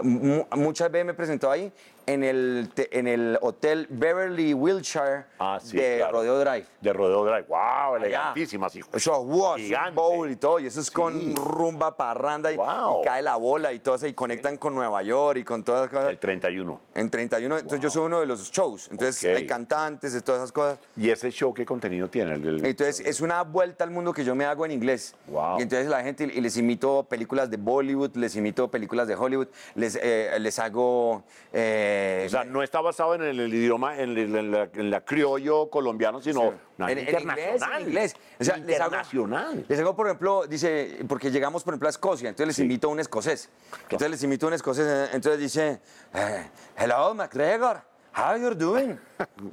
mu- muchas veces me presentó ahí en el, te- en el hotel Beverly Wilshire Ah, sí, de claro. Rodeo Drive. De Rodeo Drive. ¡Wow! Allá. Elegantísimas, hijo. Eso, wow, Gigante. bowl y todo, y eso es Sí. con rumba, parranda, y, Wow. y cae la bola y todo eso, y conectan con Nueva York y con todas las cosas. El 31. En 31, entonces yo soy uno de los shows, entonces hay cantantes y todas esas cosas. ¿Y ese show qué contenido tiene? El Entonces es una vuelta al mundo que yo me hago en inglés. Wow. Y entonces la gente, y les imito películas de Bollywood, les imito películas de Hollywood, les, eh, les hago... eh, o sea, no está basado en el, el idioma, en, el- en la, en la criollo colombiano, sino en, en internacional. inglés, en inglés. O sea, les hago- internacional. Les hago, por ejemplo, dice, porque llegamos, por ejemplo, a Escocia, entonces les Sí. invito a un escocés. Entonces les invito a un escocés, eh, entonces dice, eh, hello, McGregor, how you doing?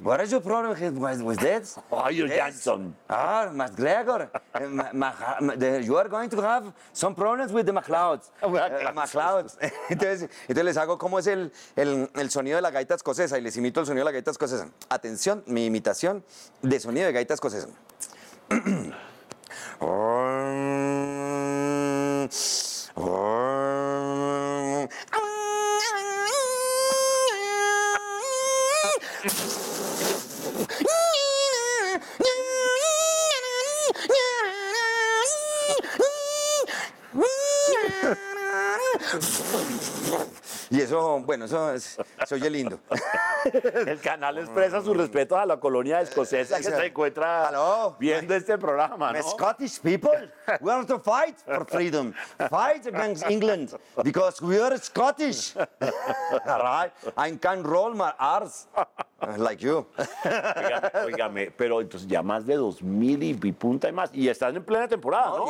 What is your problem with, with this? Oh, you're Yes. Johnson. Ah, McGregor, eh, Ma- Ma- Ma- the- you are going to have some problems with the McLeods. McLeods. Eh, McLeods. entonces, entonces les hago cómo es el, el, el sonido de la gaita escocesa y les imito el sonido de la gaita escocesa. Atención, mi imitación de sonido de gaita escocesa. Y eso, bueno, eso es, se oye lindo. El canal expresa sus respetos a la colonia escocesa que se encuentra Hello. viendo este programa, The ¿no? Scottish people, we are to fight for freedom. Fight against England because we are Scottish. All right? I can roll my arse like you. Óigame, pero entonces ya más de dos mil y, punta y más. Y están en plena temporada, ¿no?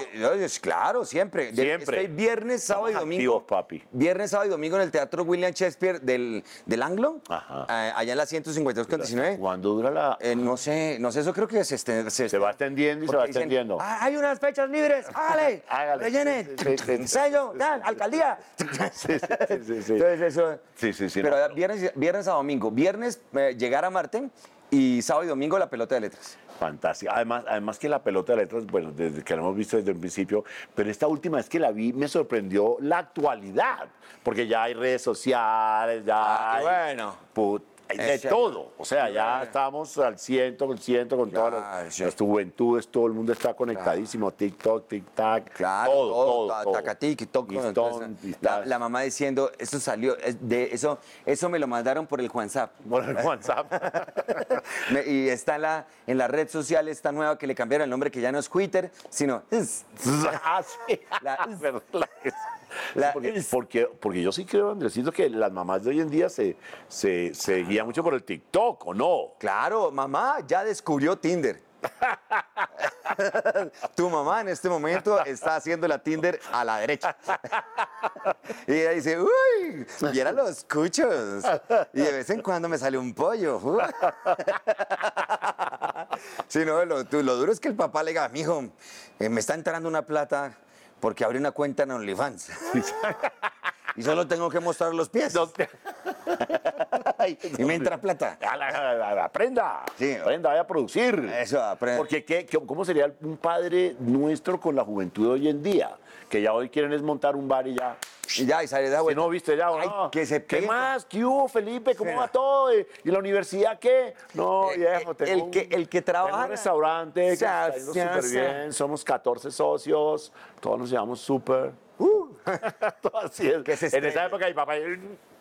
Claro, siempre. Siempre. Estoy viernes, sábado y domingo. Papi. Viernes, sábado y domingo en el Teatro William Shakespeare del, del Anglo, Ajá. eh, allá en la 152 con 19. ¿Cuándo dura la...? Eh, no sé, no sé, eso creo que se, este- Se va extendiendo y se va dicen, extendiendo. "Ah, hay unas fechas libres, hágale, Hágale. rellene, Sí, sí, sí. sello, tal, alcaldía. Sí, sí, sí, sí. Entonces eso. Sí, sí, sí, Pero no. viernes, viernes a domingo. Viernes eh, llegar a Marte y sábado y domingo la pelota de letras. Fantástica. Además, además que la pelota de letras, bueno, desde que la hemos visto desde el principio, pero esta última vez que la vi me sorprendió la actualidad, porque ya hay redes sociales, ya Ah, hay bueno. put- de cierto. todo. O sea, ya estamos al ciento, con ciento, con todas Claro, las, sí. las juventudes, todo el mundo está conectadísimo, TikTok, TikTok, Claro, todo, todo, ta- todo. tacatic, toco, Listón, entonces, listas. la, la mamá diciendo, eso salió, es de, eso, eso me lo mandaron por el WhatsApp. Por el WhatsApp. Me- y está en la, en la red social esta nueva que le cambiaron el nombre, que ya no es Twitter, sino... es. ah, sí. La- Pero la- La- porque, porque, porque yo sí creo, Andresito, que las mamás de hoy en día se, se, se guían mucho por el TikTok, ¿o no? Claro, mamá ya descubrió Tinder. tu mamá en este momento está haciendo la Tinder a la derecha. y ella dice, uy, viera los cuchos. Y de vez en cuando me sale un pollo. sí, no, lo, lo duro es que el papá le diga, mijo, eh, me está entrando una plata porque abrí una cuenta en OnlyFans. y solo tengo que mostrar los pies. y me entra plata. A la- a la- a la- Aprenda, Sí. aprenda, vaya a producir. Eso, aprenda. Porque ¿qué, qué- ¿cómo sería un padre nuestro con la juventud de hoy en día? Que ya hoy quieren es montar un bar y ya. Y ya, y sale de Si vuelta. no, viste ya, ¿o Ay, no? que se ¿Qué más? ¿Qué hubo, Felipe? ¿Cómo Sí. va todo? ¿Y la universidad qué? No, Eh, viejo, eh, tengo el un- que- el que trabaja- Tengo un restaurante que O sea, está yendo súper bien. Somos 14 socios, todos nos llevamos súper. Todo así es. Que se en esa época mi papá...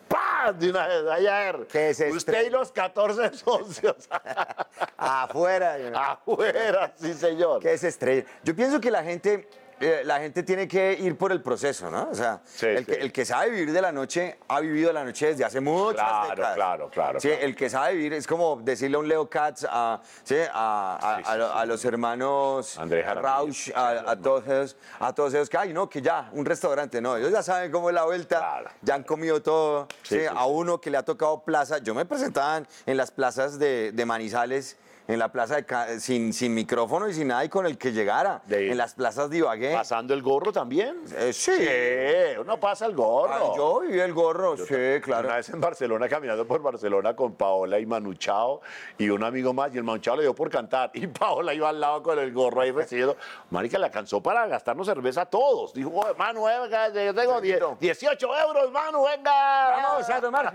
¡Pah! De una vez, ayer. Que se Usted y los 14 socios. Afuera. Afuera, sí, señor. Que es estrella. Yo pienso que la gente eh, la gente tiene que ir por el proceso, ¿no? O sea, Sí, el, sí. Que, el que sabe vivir de la noche ha vivido la noche desde hace muchas Claro, décadas. claro, claro, Sí, claro. el que sabe vivir es como decirle a un Leo Katz, a, ¿sí? a, a- los hermanos. Rausch, a, todos ellos, a todos ellos que hay, ¿no? Que ya, un restaurante, no, ellos ya saben cómo es la vuelta, Claro. ya han comido todo. A uno que le ha tocado plaza, yo me presentaba en- en las plazas de, de Manizales. En la plaza de Ca- sin, sin micrófono y sin nada y con el que llegara. De- en las plazas de Ibagué. ¿Pasando el gorro también? Eh, sí. Sí, uno pasa el gorro. Yo viví el gorro, sí, claro. Una vez en Barcelona, caminando por Barcelona con Paola y Manu Chao y un amigo más, y el Manu Chao le dio por cantar, y Paola iba al lado con el gorro ahí recibido. Marica, le alcanzó para gastarnos cerveza a todos. Dijo, "Oye, Manu, venga, yo tengo die- 18 euros, Manu, venga. Vamos a tomar.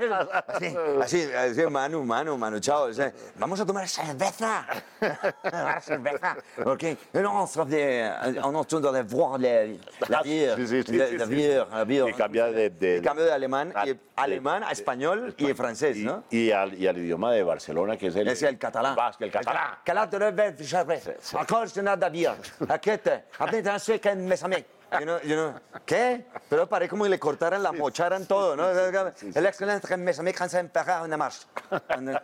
Así, así, así, Manu, Manu, Manu, chao. vamos a tomar cerveza. Cerveza. Ok. Non, ça fait, on entend de voir la, la bière. Sí, sí, sí, la, sí, la sí. bière, la bière. Y cambia de- de- Y cambio de alemán, Ah, y, de- alemán a español y francés, Y, ¿no? y al, y al idioma de Barcelona, que es el... Es el catalán. Vasco, el catalán. Catalán de ver, Encore je n'ai de bière. Aquete, après t'as su que me samé. ¿Qué? Pero paré como que le cortaran la mocharan todo, ¿no? El excelente que me samé cansa en una marcha.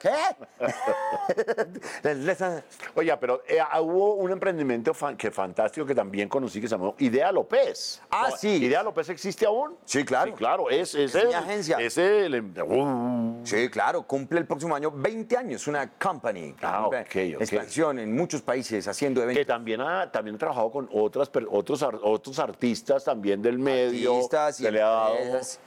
¿Qué? Oye, pero eh, ah, hubo un emprendimiento fan- que fantástico que también conocí que se llamó Idea López. Ah, No, sí. ¿Idea López existe aún? Sí, claro. Sí, claro, es, es, Es mi el- agencia. Es el... uh, Sí, claro, cumple el próximo año 20 años, una company. que Ah, ok. Expansión en muchos países, haciendo que eventos. también ha, también ha trabajado con otras, otros, otros artistas también del medio. Artistas y le ha dado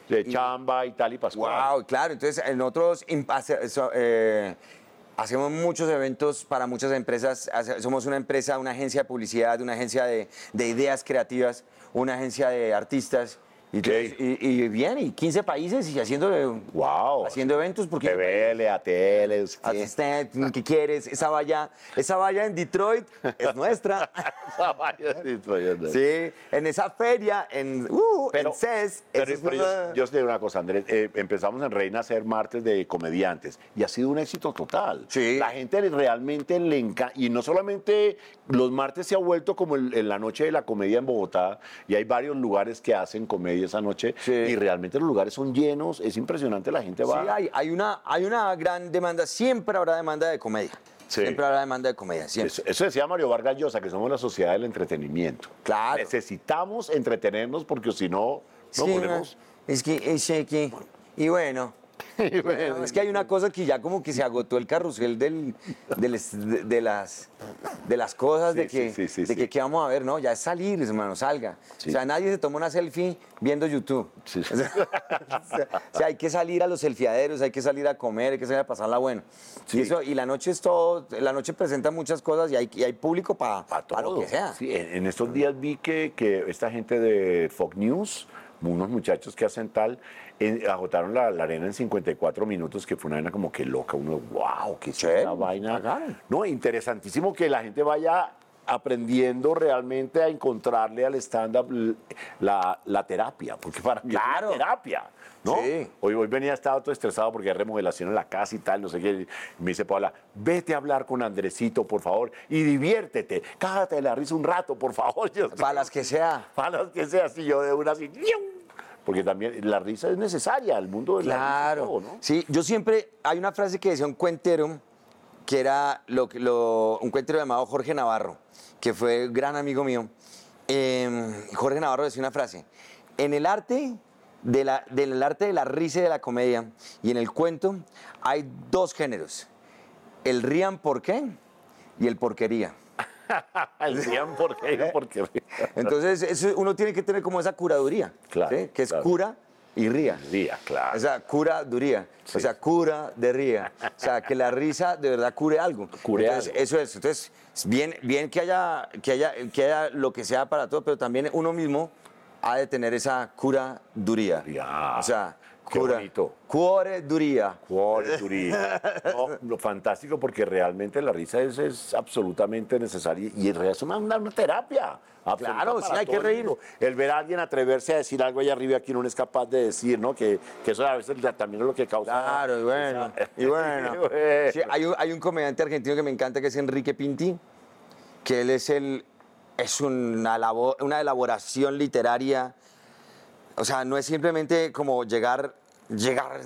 de y- chamba y tal y pascual. Wow, claro. Entonces, en otros imp- hace- eso, eh, hacemos muchos eventos para muchas empresas. Somos una empresa, una agencia de publicidad, una agencia de, de ideas creativas, una agencia de artistas. Y, y- y bien, y 15 países y haciendo, Wow. haciendo eventos. Porque TVL, ATL. Asistente, ¿qué quieres? Esa valla, esa valla en Detroit es nuestra. Sí, en esa feria, en, uh, Pero, en CES. pero- es pero una- yo, yo os digo una cosa, Andrés. eh, empezamos en Reina a hacer martes de comediantes y ha sido un éxito total. Sí. La gente realmente le encanta. Y no solamente los martes se ha vuelto como el- en la noche de la comedia en Bogotá y hay varios lugares que hacen comedia esa noche Sí. y realmente los lugares son llenos. Es impresionante, la gente va. Sí, hay, hay, una, hay una gran demanda, siempre habrá demanda de comedia. Sí. Siempre habrá demanda de comedia, siempre. Eso, eso decía Mario Vargas Llosa, que somos la sociedad del entretenimiento. Claro. Necesitamos entretenernos porque si no, no Sí, volvemos. Es que, es que, y bueno, no, es que hay una cosa que ya como que se agotó el carrusel del, del es- de, de las, de las cosas, de que, sí, de que qué vamos a ver, ¿no? Ya es salir, hermano, salga. O sea, nadie se toma una selfie viendo YouTube. O, sea, o sea, hay que salir a los selfiaderos, hay que salir a comer, hay que salir a pasarla bueno. Y, eso, y la noche es todo, la noche presenta muchas cosas y hay, y hay público para Para lo que sea. En, en estos días vi que, que esta gente de Fox News, unos muchachos que hacen tal, en- agotaron la, la arena en 54 minutos, que fue una vaina como que loca. Uno, wow, qué Chévere, esa vaina. No, interesantísimo que la gente vaya aprendiendo realmente a encontrarle al stand-up la, la terapia, porque para mí Claro. es una terapia, ¿no? Sí. Hoy, hoy venía, estaba todo estresado porque hay remodelación en la casa y tal, no sé qué. Me dice Paula, vete a hablar con Andresito, por favor, y diviértete. Cágate de la risa un rato, por favor. Yo, Para las que sea. para las que sea así, yo de una así. ¡yium! Porque también la risa es necesaria, el mundo de la risa y Claro. todo, ¿no? Sí, yo siempre, hay una frase que decía un cuentero, que era lo, que- lo- un cuentero llamado Jorge Navarro, que fue gran amigo mío. Eh, Jorge Navarro decía una frase, en el arte de la, del arte de la risa y de la comedia y en el cuento hay dos géneros, el rían por qué y el porquería. El rían porque, porque Entonces eso uno tiene que tener como esa curaduría, Claro, ¿sí? que es claro. cura y ría. Ría, claro. O sea, cura duría. O sea, cura de ría. O sea, que la risa de verdad cure algo. Cure Entonces, algo. Eso es. Entonces, bien, bien que, haya, que, haya, que haya lo que sea para todo, pero también uno mismo ha de tener esa cura duría. Ya. O sea, cura. bonito. Cuore duría. Cuore. No, lo fantástico porque realmente la risa es, es absolutamente necesaria y en realidad es una, terapia. Claro, sí, hay que todo el ver a alguien atreverse a decir algo allá arriba que uno no es capaz de decir, ¿no? Que, que eso a veces también es lo que causa. Claro, y bueno. Y bueno. Y bueno. Sí, hay, un, hay un comediante argentino que me encanta que es Enrique Pinti, que él es el, es una elaboración literaria. O sea, no es simplemente como llegar, llegar,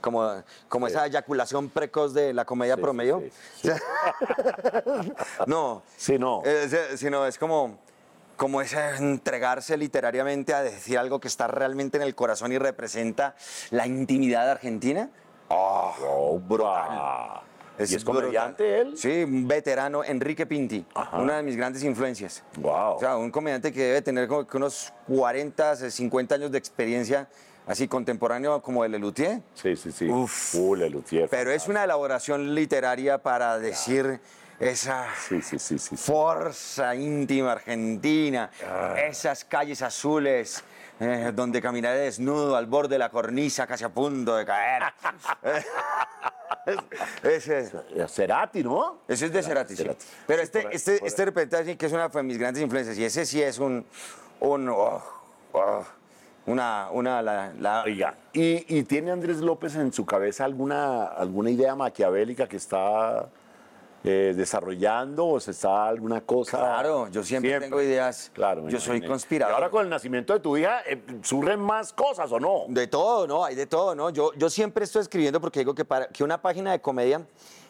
como, como esa eyaculación precoz de la comedia Sí, sí, promedio. sí, No. Sí, no. Es, eh, sino es como, como ese entregarse literariamente a decir algo que está realmente en el corazón y representa la intimidad argentina. Oh, brutal. ¿Y es comediante brutal. él? Sí, un veterano, Enrique Pinti, Ajá. una de mis grandes influencias. Wow. O sea, un comediante que debe tener como que unos 40, 50 años de experiencia, así contemporáneo como el Lelutier. Sí, sí, sí. Uf. Uh, Lelutier. Pero es una elaboración literaria para decir esa Sí, sí, sí, fuerza íntima argentina, esas calles azules eh, donde caminaré desnudo al borde de la cornisa casi a punto de caer. ese, Cerati, ¿no? ese es de Cerati, sí. Cerati. Pero Sí, este, por ahí, este, por este ahí. reportaje que es una de mis grandes influencias y ese sí es un, un oh, oh, una, una, la, la- Oiga, ¿y, y tiene Andrés López en su cabeza alguna, alguna idea maquiavélica que está eh, desarrollando o se está alguna cosa? Claro, yo siempre, tengo ideas. Claro, yo soy conspirador. Y ahora con el nacimiento de tu hija, eh, ¿surgen más cosas o no? De todo, ¿no? Hay de todo, ¿no? Yo, yo siempre estoy escribiendo porque digo que, para, que una página de comedia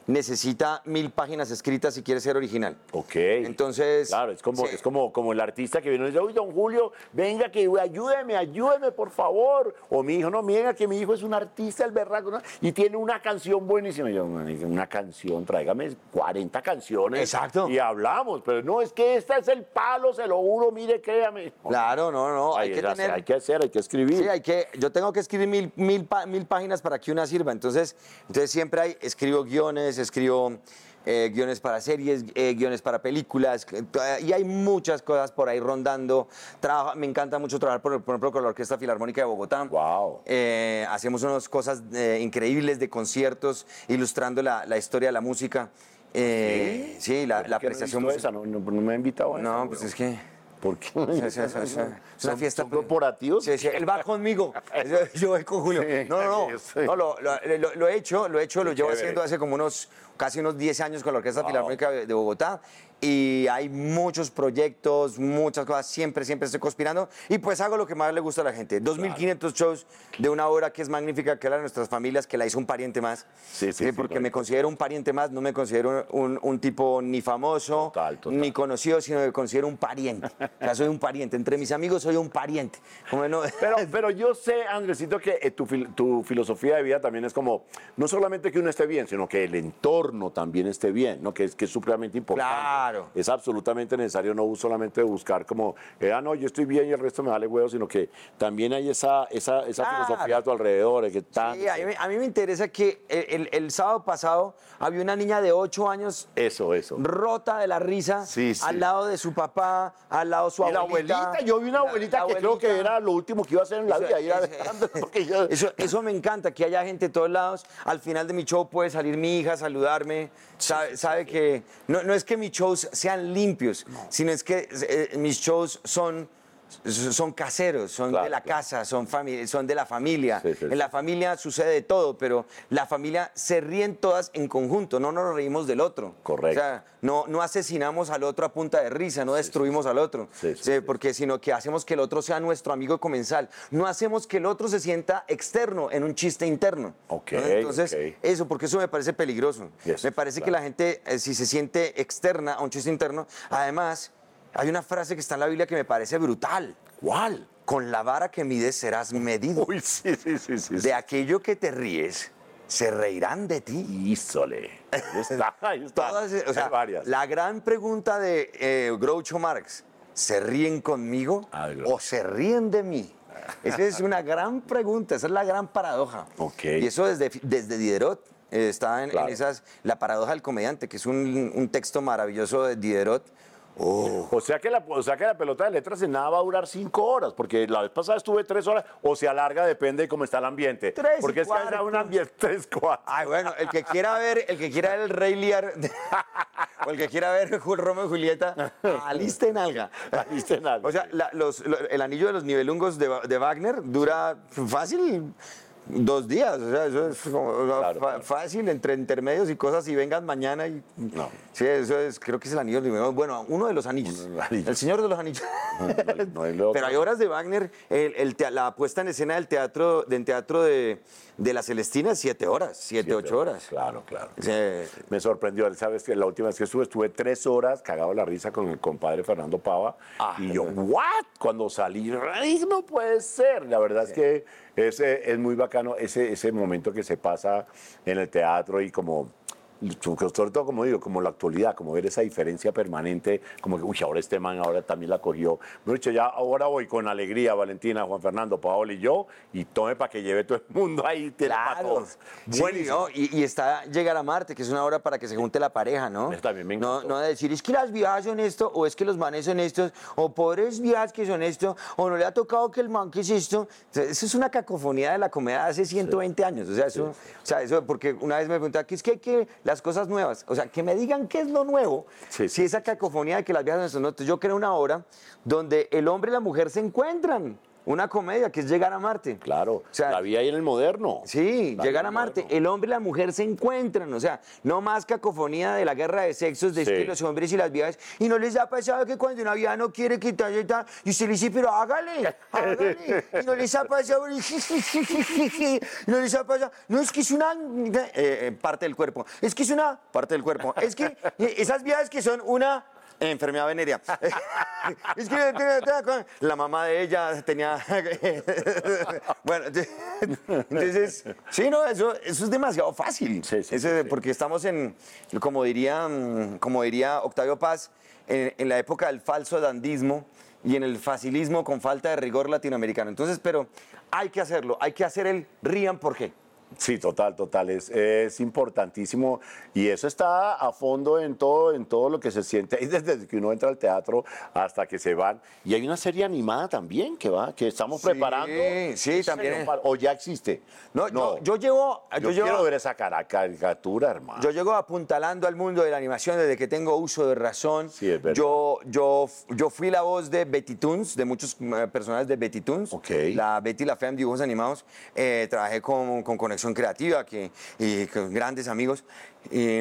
necesita mil páginas escritas si quiere ser original. Ok. Entonces, Claro, es como, sí. es como, como el artista que viene y dice, uy, don Julio, venga que ayúdeme, ayúdeme, por favor. O mi hijo, no, mira que mi hijo es un artista, el berraco, ¿no? y tiene una canción buenísima. Y yo, "Marica, una canción, tráigame 40 canciones. Exacto. Y hablamos, pero no, es que esta es el palo, se lo juro, mire, créame. Claro, no, no. Hay Ay, que es- tener. hay que hacer, hay que escribir. Sí, hay que, yo tengo que escribir mil, mil, mil páginas para que una sirva. Entonces, entonces siempre hay, escribo guiones, escribo eh, guiones para series, eh, guiones para películas, que- y hay muchas cosas por ahí rondando. Trabajo- me encanta mucho trabajar, por, por ejemplo, con la Orquesta Filarmónica de Bogotá. Wow. Eh, hacemos unas cosas eh, increíbles de conciertos, ilustrando la, la historia de la música. Eh, sí, la, la ¿Por qué no he apreciación visto esa? No, no- no me ha invitado a esa, No, pues weón. es que... ¿Por qué? Es, es- es- es una ¿Son- fiesta? Sí, sí, él va conmigo. Yo, voy con Julio. Sí, No, no, no. sí. No, lo, lo- he hecho, lo he hecho, lo llevo haciendo hace como unos, casi unos 10 años con la Orquesta. Filarmónica de Bogotá. Y hay muchos proyectos, muchas cosas, siempre, siempre estoy conspirando. Y pues hago lo que más le gusta a la gente. 2.500 shows de una obra que es magnífica, que era de nuestras familias, que la hizo un pariente más. Sí, sí, sí, Porque me considero un pariente más, no me considero un, un tipo ni famoso, Total, total. ni conocido, sino que considero un pariente. O sea, soy un pariente. Entre mis amigos soy un pariente. Como no- Pero, pero yo sé, Andresito, que eh, tu, tu filosofía de vida también es como, no solamente que uno esté bien, sino que el entorno también esté bien, ¿no? Que es, que es supremamente importante. Claro. Es absolutamente necesario no solamente buscar como, eh, ah, no, yo estoy bien y el resto me vale huevo, sino que también hay esa, esa, esa Claro. filosofía a tu alrededor. de que tan- Sí, a mí, me- a mí me interesa que el, el- el sábado pasado había una niña de 8 años Eso, eso. rota de la risa Sí, sí. al lado de su papá, al lado de su Y la abuelita. abuelita, yo vi una La- abuelita la que creo que abuelita. era lo último que iba a hacer en la Eso- vida. eso- porque yo- Eso, eso me encanta, que haya gente de todos lados. Al final de mi show puede salir mi hija saludarme. Sabe, sabe que no, no es que mis shows sean limpios, sino es que eh, mis shows son, son caseros, son Claro, de la claro. casa, son, son de la familia. Sí, sí, en la familia sucede de todo, pero la familia se ríen todas en conjunto, no nos reímos del otro. Correcto. O sea, no, no asesinamos al otro a punta de risa, no destruimos al otro. Porque sino que hacemos que el otro sea nuestro amigo comensal. No hacemos que el otro se sienta externo en un chiste interno. Ok, ¿no? Entonces, eso, porque eso me parece peligroso. Yes, me parece que la gente, eh, si se siente externa a un chiste interno, además, hay una frase que está en la Biblia que me parece brutal. ¿Cuál? Con la vara que mides serás medido. Uy, sí, sí, sí, sí. De aquello que te ríes, se reirán de ti. Hízole. Ahí está, ahí está. Todas, o sea, Hay varias. La gran pregunta de eh, Groucho Marx, ¿se ríen conmigo Ah, o se ríen de mí? Esa es una gran pregunta, esa es la gran paradoja. Ok. Y eso desde, desde Diderot eh, está en, en Claro. esas, La paradoja del comediante, que es un, un texto maravilloso de Diderot. Oh, O sea, que la, o sea que la pelota de letras en nada va a durar cinco horas, porque la vez pasada estuve tres horas, o se alarga, depende de cómo está el ambiente. Tres porque es que hay cuarto. un ambiente tres, cuatro. Ay, bueno, el que quiera ver, el que quiera ver el Rey Lear, o el que quiera ver Romeo y Julieta, alisten alga. Alisten alga. O sea, la- los- lo- el anillo de los nivelungos de, de Wagner dura fácil dos días, o sea, eso es Claro, claro. fácil, entre intermedios y cosas, y vengan mañana y... No. Sí, eso es, creo que es el anillo, bueno, uno de los anillos. Uno de los anillos. El señor de los anillos. No, no, no. Pero hay obras de Wagner, el, el tea- la puesta en escena del teatro, del teatro de, de la Celestina, siete horas, siete, ocho horas. Claro, claro. Sí. Me sorprendió, ¿sabes? que La última vez que estuve, estuve tres horas cagado la risa con el compadre Fernando Pava. Ah, y yo, ¿what? Cuando salí, "Ay, no puede ser. La verdad es que es, eh, es muy bacano ese, ese momento que se pasa en el teatro y como. Sobre todo, como digo, como la actualidad, como ver esa diferencia permanente, como que, uy, ahora este man ahora también la cogió. Me dicho, ya ahora voy con alegría, Valentina, Juan Fernando, Paola y yo, y tome para que lleve todo el mundo ahí, Claro. todos. Sí, Buenísimo. ¿no? y, y está Llegar a Marte, que es una hora para que se junte la pareja, ¿no? Eso también me no, encantó. no de decir, es que las viejas son esto, o es que los manes son estos, o pobres viejas que son esto, o no le ha tocado que el man que es esto. Eso es una cacofonía de la comedia de hace 120 años. O sea, eso, o sea, eso, porque una vez me preguntaban, ¿qué es que, hay que las cosas nuevas? O sea, que me digan qué es lo nuevo. Sí. Si esa cacofonía de que las viejas son ¿no? Entonces, yo creo una obra donde el hombre y la mujer se encuentran. Una comedia que es llegar a Marte. Claro, O sea, la vi ahí en el moderno. Sí, La llegar a Marte. moderno. El hombre y la mujer se encuentran, o sea, no más cacofonía de la guerra de sexos, de Sí. que los hombres y las viejas. Y no les ha pasado que cuando una vieja no quiere quitarse y tal, y usted le dice, pero hágale, hágale. Y no les ha pasado, y no les ha pasado. No, es que es una eh, eh, parte del cuerpo. Es que es una parte del cuerpo. Es que eh, esas viejas que son una enfermedad es que la mamá de ella tenía. bueno, entonces, sí, no, eso, eso es demasiado fácil. Sí, sí, Eso- sí, sí. Porque estamos en, como diría, mm, como diría Octavio Paz, en, en la época del falso dandismo y en el facilismo con falta de rigor latinoamericano. Entonces, pero hay que hacerlo, hay que hacer el rían por qué. Sí, total, total. Es, es importantísimo y eso está a fondo en todo, en todo lo que se siente ahí desde que uno entra al teatro hasta que se van. Y hay una serie animada también que va, que estamos Sí, preparando. sí, ¿En también. O ya existe. No, Yo, yo llevo, Yo, yo llevo- quiero ver esa cara, caricatura, hermano. Yo llego apuntalando al mundo de la animación desde que tengo uso de razón. Sí, es verdad. Yo, yo, yo fui la voz de Betty Toons, de muchos eh, personajes de Betty Toons. Ok. La Betty la Fea en dibujos animados. Eh, trabajé con, con Conexión Creativa que, y con grandes amigos. Y,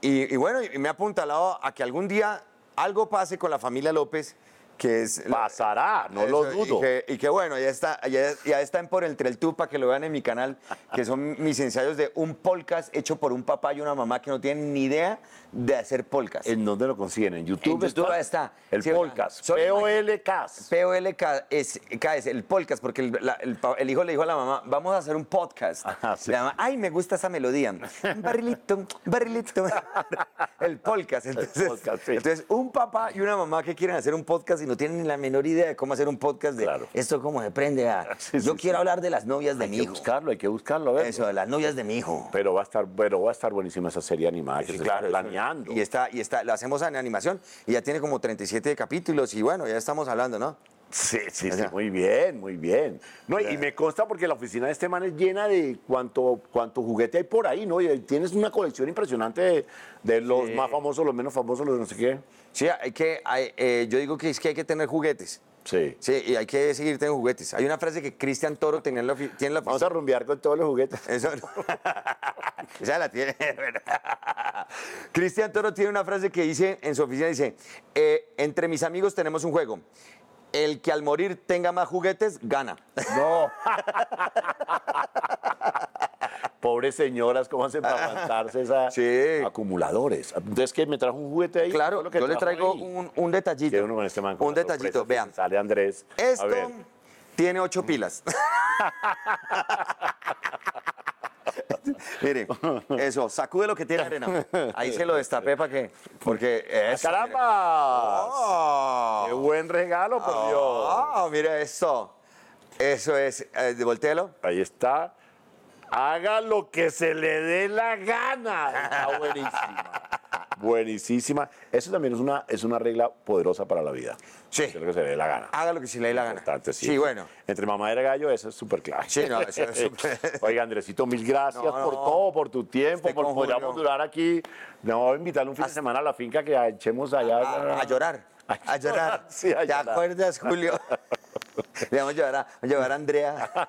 y- y bueno, y me ha apuntalado a que algún día algo pase con la familia López, que es... Pasará, no lo dudo. Y que, y que bueno, ya está, ya, ya están por entre el tú para que lo vean en mi canal, que son mis ensayos de un podcast hecho por un papá y una mamá que no tienen ni idea de hacer podcast. ¿En dónde lo consiguen? ¿En YouTube? En YouTube está. El Sí, podcast. P-O-L-K. POLK es, es el podcast, porque el, la- el el hijo le dijo a la mamá, vamos a hacer un podcast. Ajá, sí. La mamá, ay, me gusta esa melodía. Un barrilito, un barrilito. el podcast. Entonces, podcast, sí. entonces, un papá y una mamá que quieren hacer un podcast y no tienen ni la menor idea de cómo hacer un podcast de Claro. esto cómo se prende a... Sí, yo quiero hablar de las novias de Hay mi que hijo. buscarlo, hay que buscarlo. a ver. Eso, de las novias de mi hijo. Pero va a estar, pero va a estar buenísima esa serie animada que se claro, está Y está, y está, lo hacemos en animación y ya tiene como 37 capítulos y bueno, ya estamos hablando, ¿no? Sí, sí, sí, muy bien, muy bien. No, y me consta porque la oficina de este man es llena de cuánto, cuánto juguete hay por ahí, ¿no? Y tienes una colección impresionante de, de los más famosos, los menos famosos, los no sé qué. Sí, hay que, hay, eh, yo digo que es que hay que tener juguetes. Sí. Sí, y hay que seguir teniendo juguetes. Hay una frase que Cristian Toro tenía en la, tiene en la Vamos a rumbear con todos los juguetes. Eso no. Esa la tiene. Cristian Toro tiene una frase que dice en su oficina, dice, eh, entre mis amigos tenemos un juego. El que al morir tenga más juguetes, gana. No. Pobres señoras, ¿cómo hacen para aguantarse esa Sí. acumuladores? Entonces, ¿qué? ¿Me trajo un juguete ahí? Claro, lo que yo le traigo un, un detallito. Que uno con este man con un detallito, vean. Sale Andrés. Esto tiene ocho pilas. Mire, eso, sacude lo que tiene arena. Ahí se lo destapé para que. Porque. Eso. ¡Caramba! ¡Oh! ¡Qué buen regalo, por Dios! ¡Oh! mira esto. Eso es. Eh. Ahí está. Haga lo que se le dé la gana. Está buenísima. Buenísima. Eso también es una, es una regla poderosa para la vida. Sí. Hacer lo que se le dé la gana. Haga lo que se le dé la gana. Importante, sí. Sí, bueno. Entre mamadera y gallo, eso es súper clave. Sí, no, eso es súper- Oiga, Andresito, mil gracias No, por todo, por tu tiempo, Este por podríamos durar aquí. No, invitarle un fin de semana a la finca que echemos allá. A, a llorar. A llorar. Sí, a ¿Te llorar. acuerdas, Julio? Le vamos a llevar a, a, llevar a Andrea,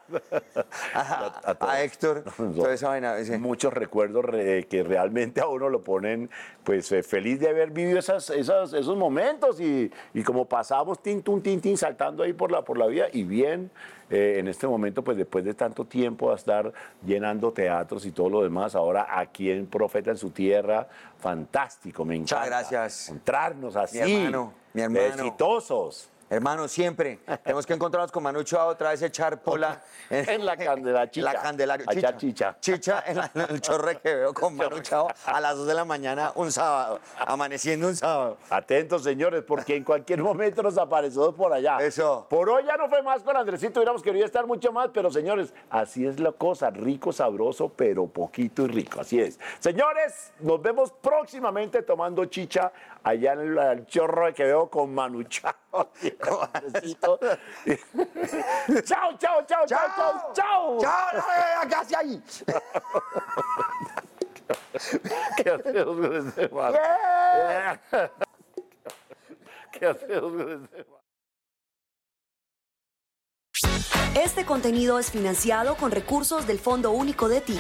a, A- a. Héctor, toda esa vaina. sí. muchos recuerdos re- que realmente a uno lo ponen pues eh, feliz de haber vivido esas, esas- esos momentos y, y como pasamos tin, tun, tin, tin, saltando ahí por la, por la vida y bien eh, en este momento pues después de tanto tiempo a estar llenando teatros y todo lo demás ahora aquí en Profeta en su tierra fantástico me encanta gracias. encontrarnos así hermano, mi hermano. exitosos Hermano, siempre tenemos que encontrarnos con Manu Chao otra vez echar pola En la Candela Chicha. La Candelario. A echar chicha. Chicha en, la- en el chorre que veo con Manu Chao a las 2 de la mañana un sábado, amaneciendo un sábado. Atentos, señores, porque en cualquier momento nos aparecemos por allá. Eso. Por hoy ya no fue más con Andresito, hubiéramos querido estar mucho más, pero señores, así es la cosa, rico, sabroso, pero poquito y rico, así es. Señores, nos vemos próximamente tomando chicha allá en el, el chorro que veo con Manu Chao. Chao, chao, chao, chao, chao, chao. ¡Chao! no, ¿Qué hace ahí? ¿Qué hacemos con este man? ¿Qué hacemos con este man? Este contenido es financiado con recursos del Fondo Único de Ti.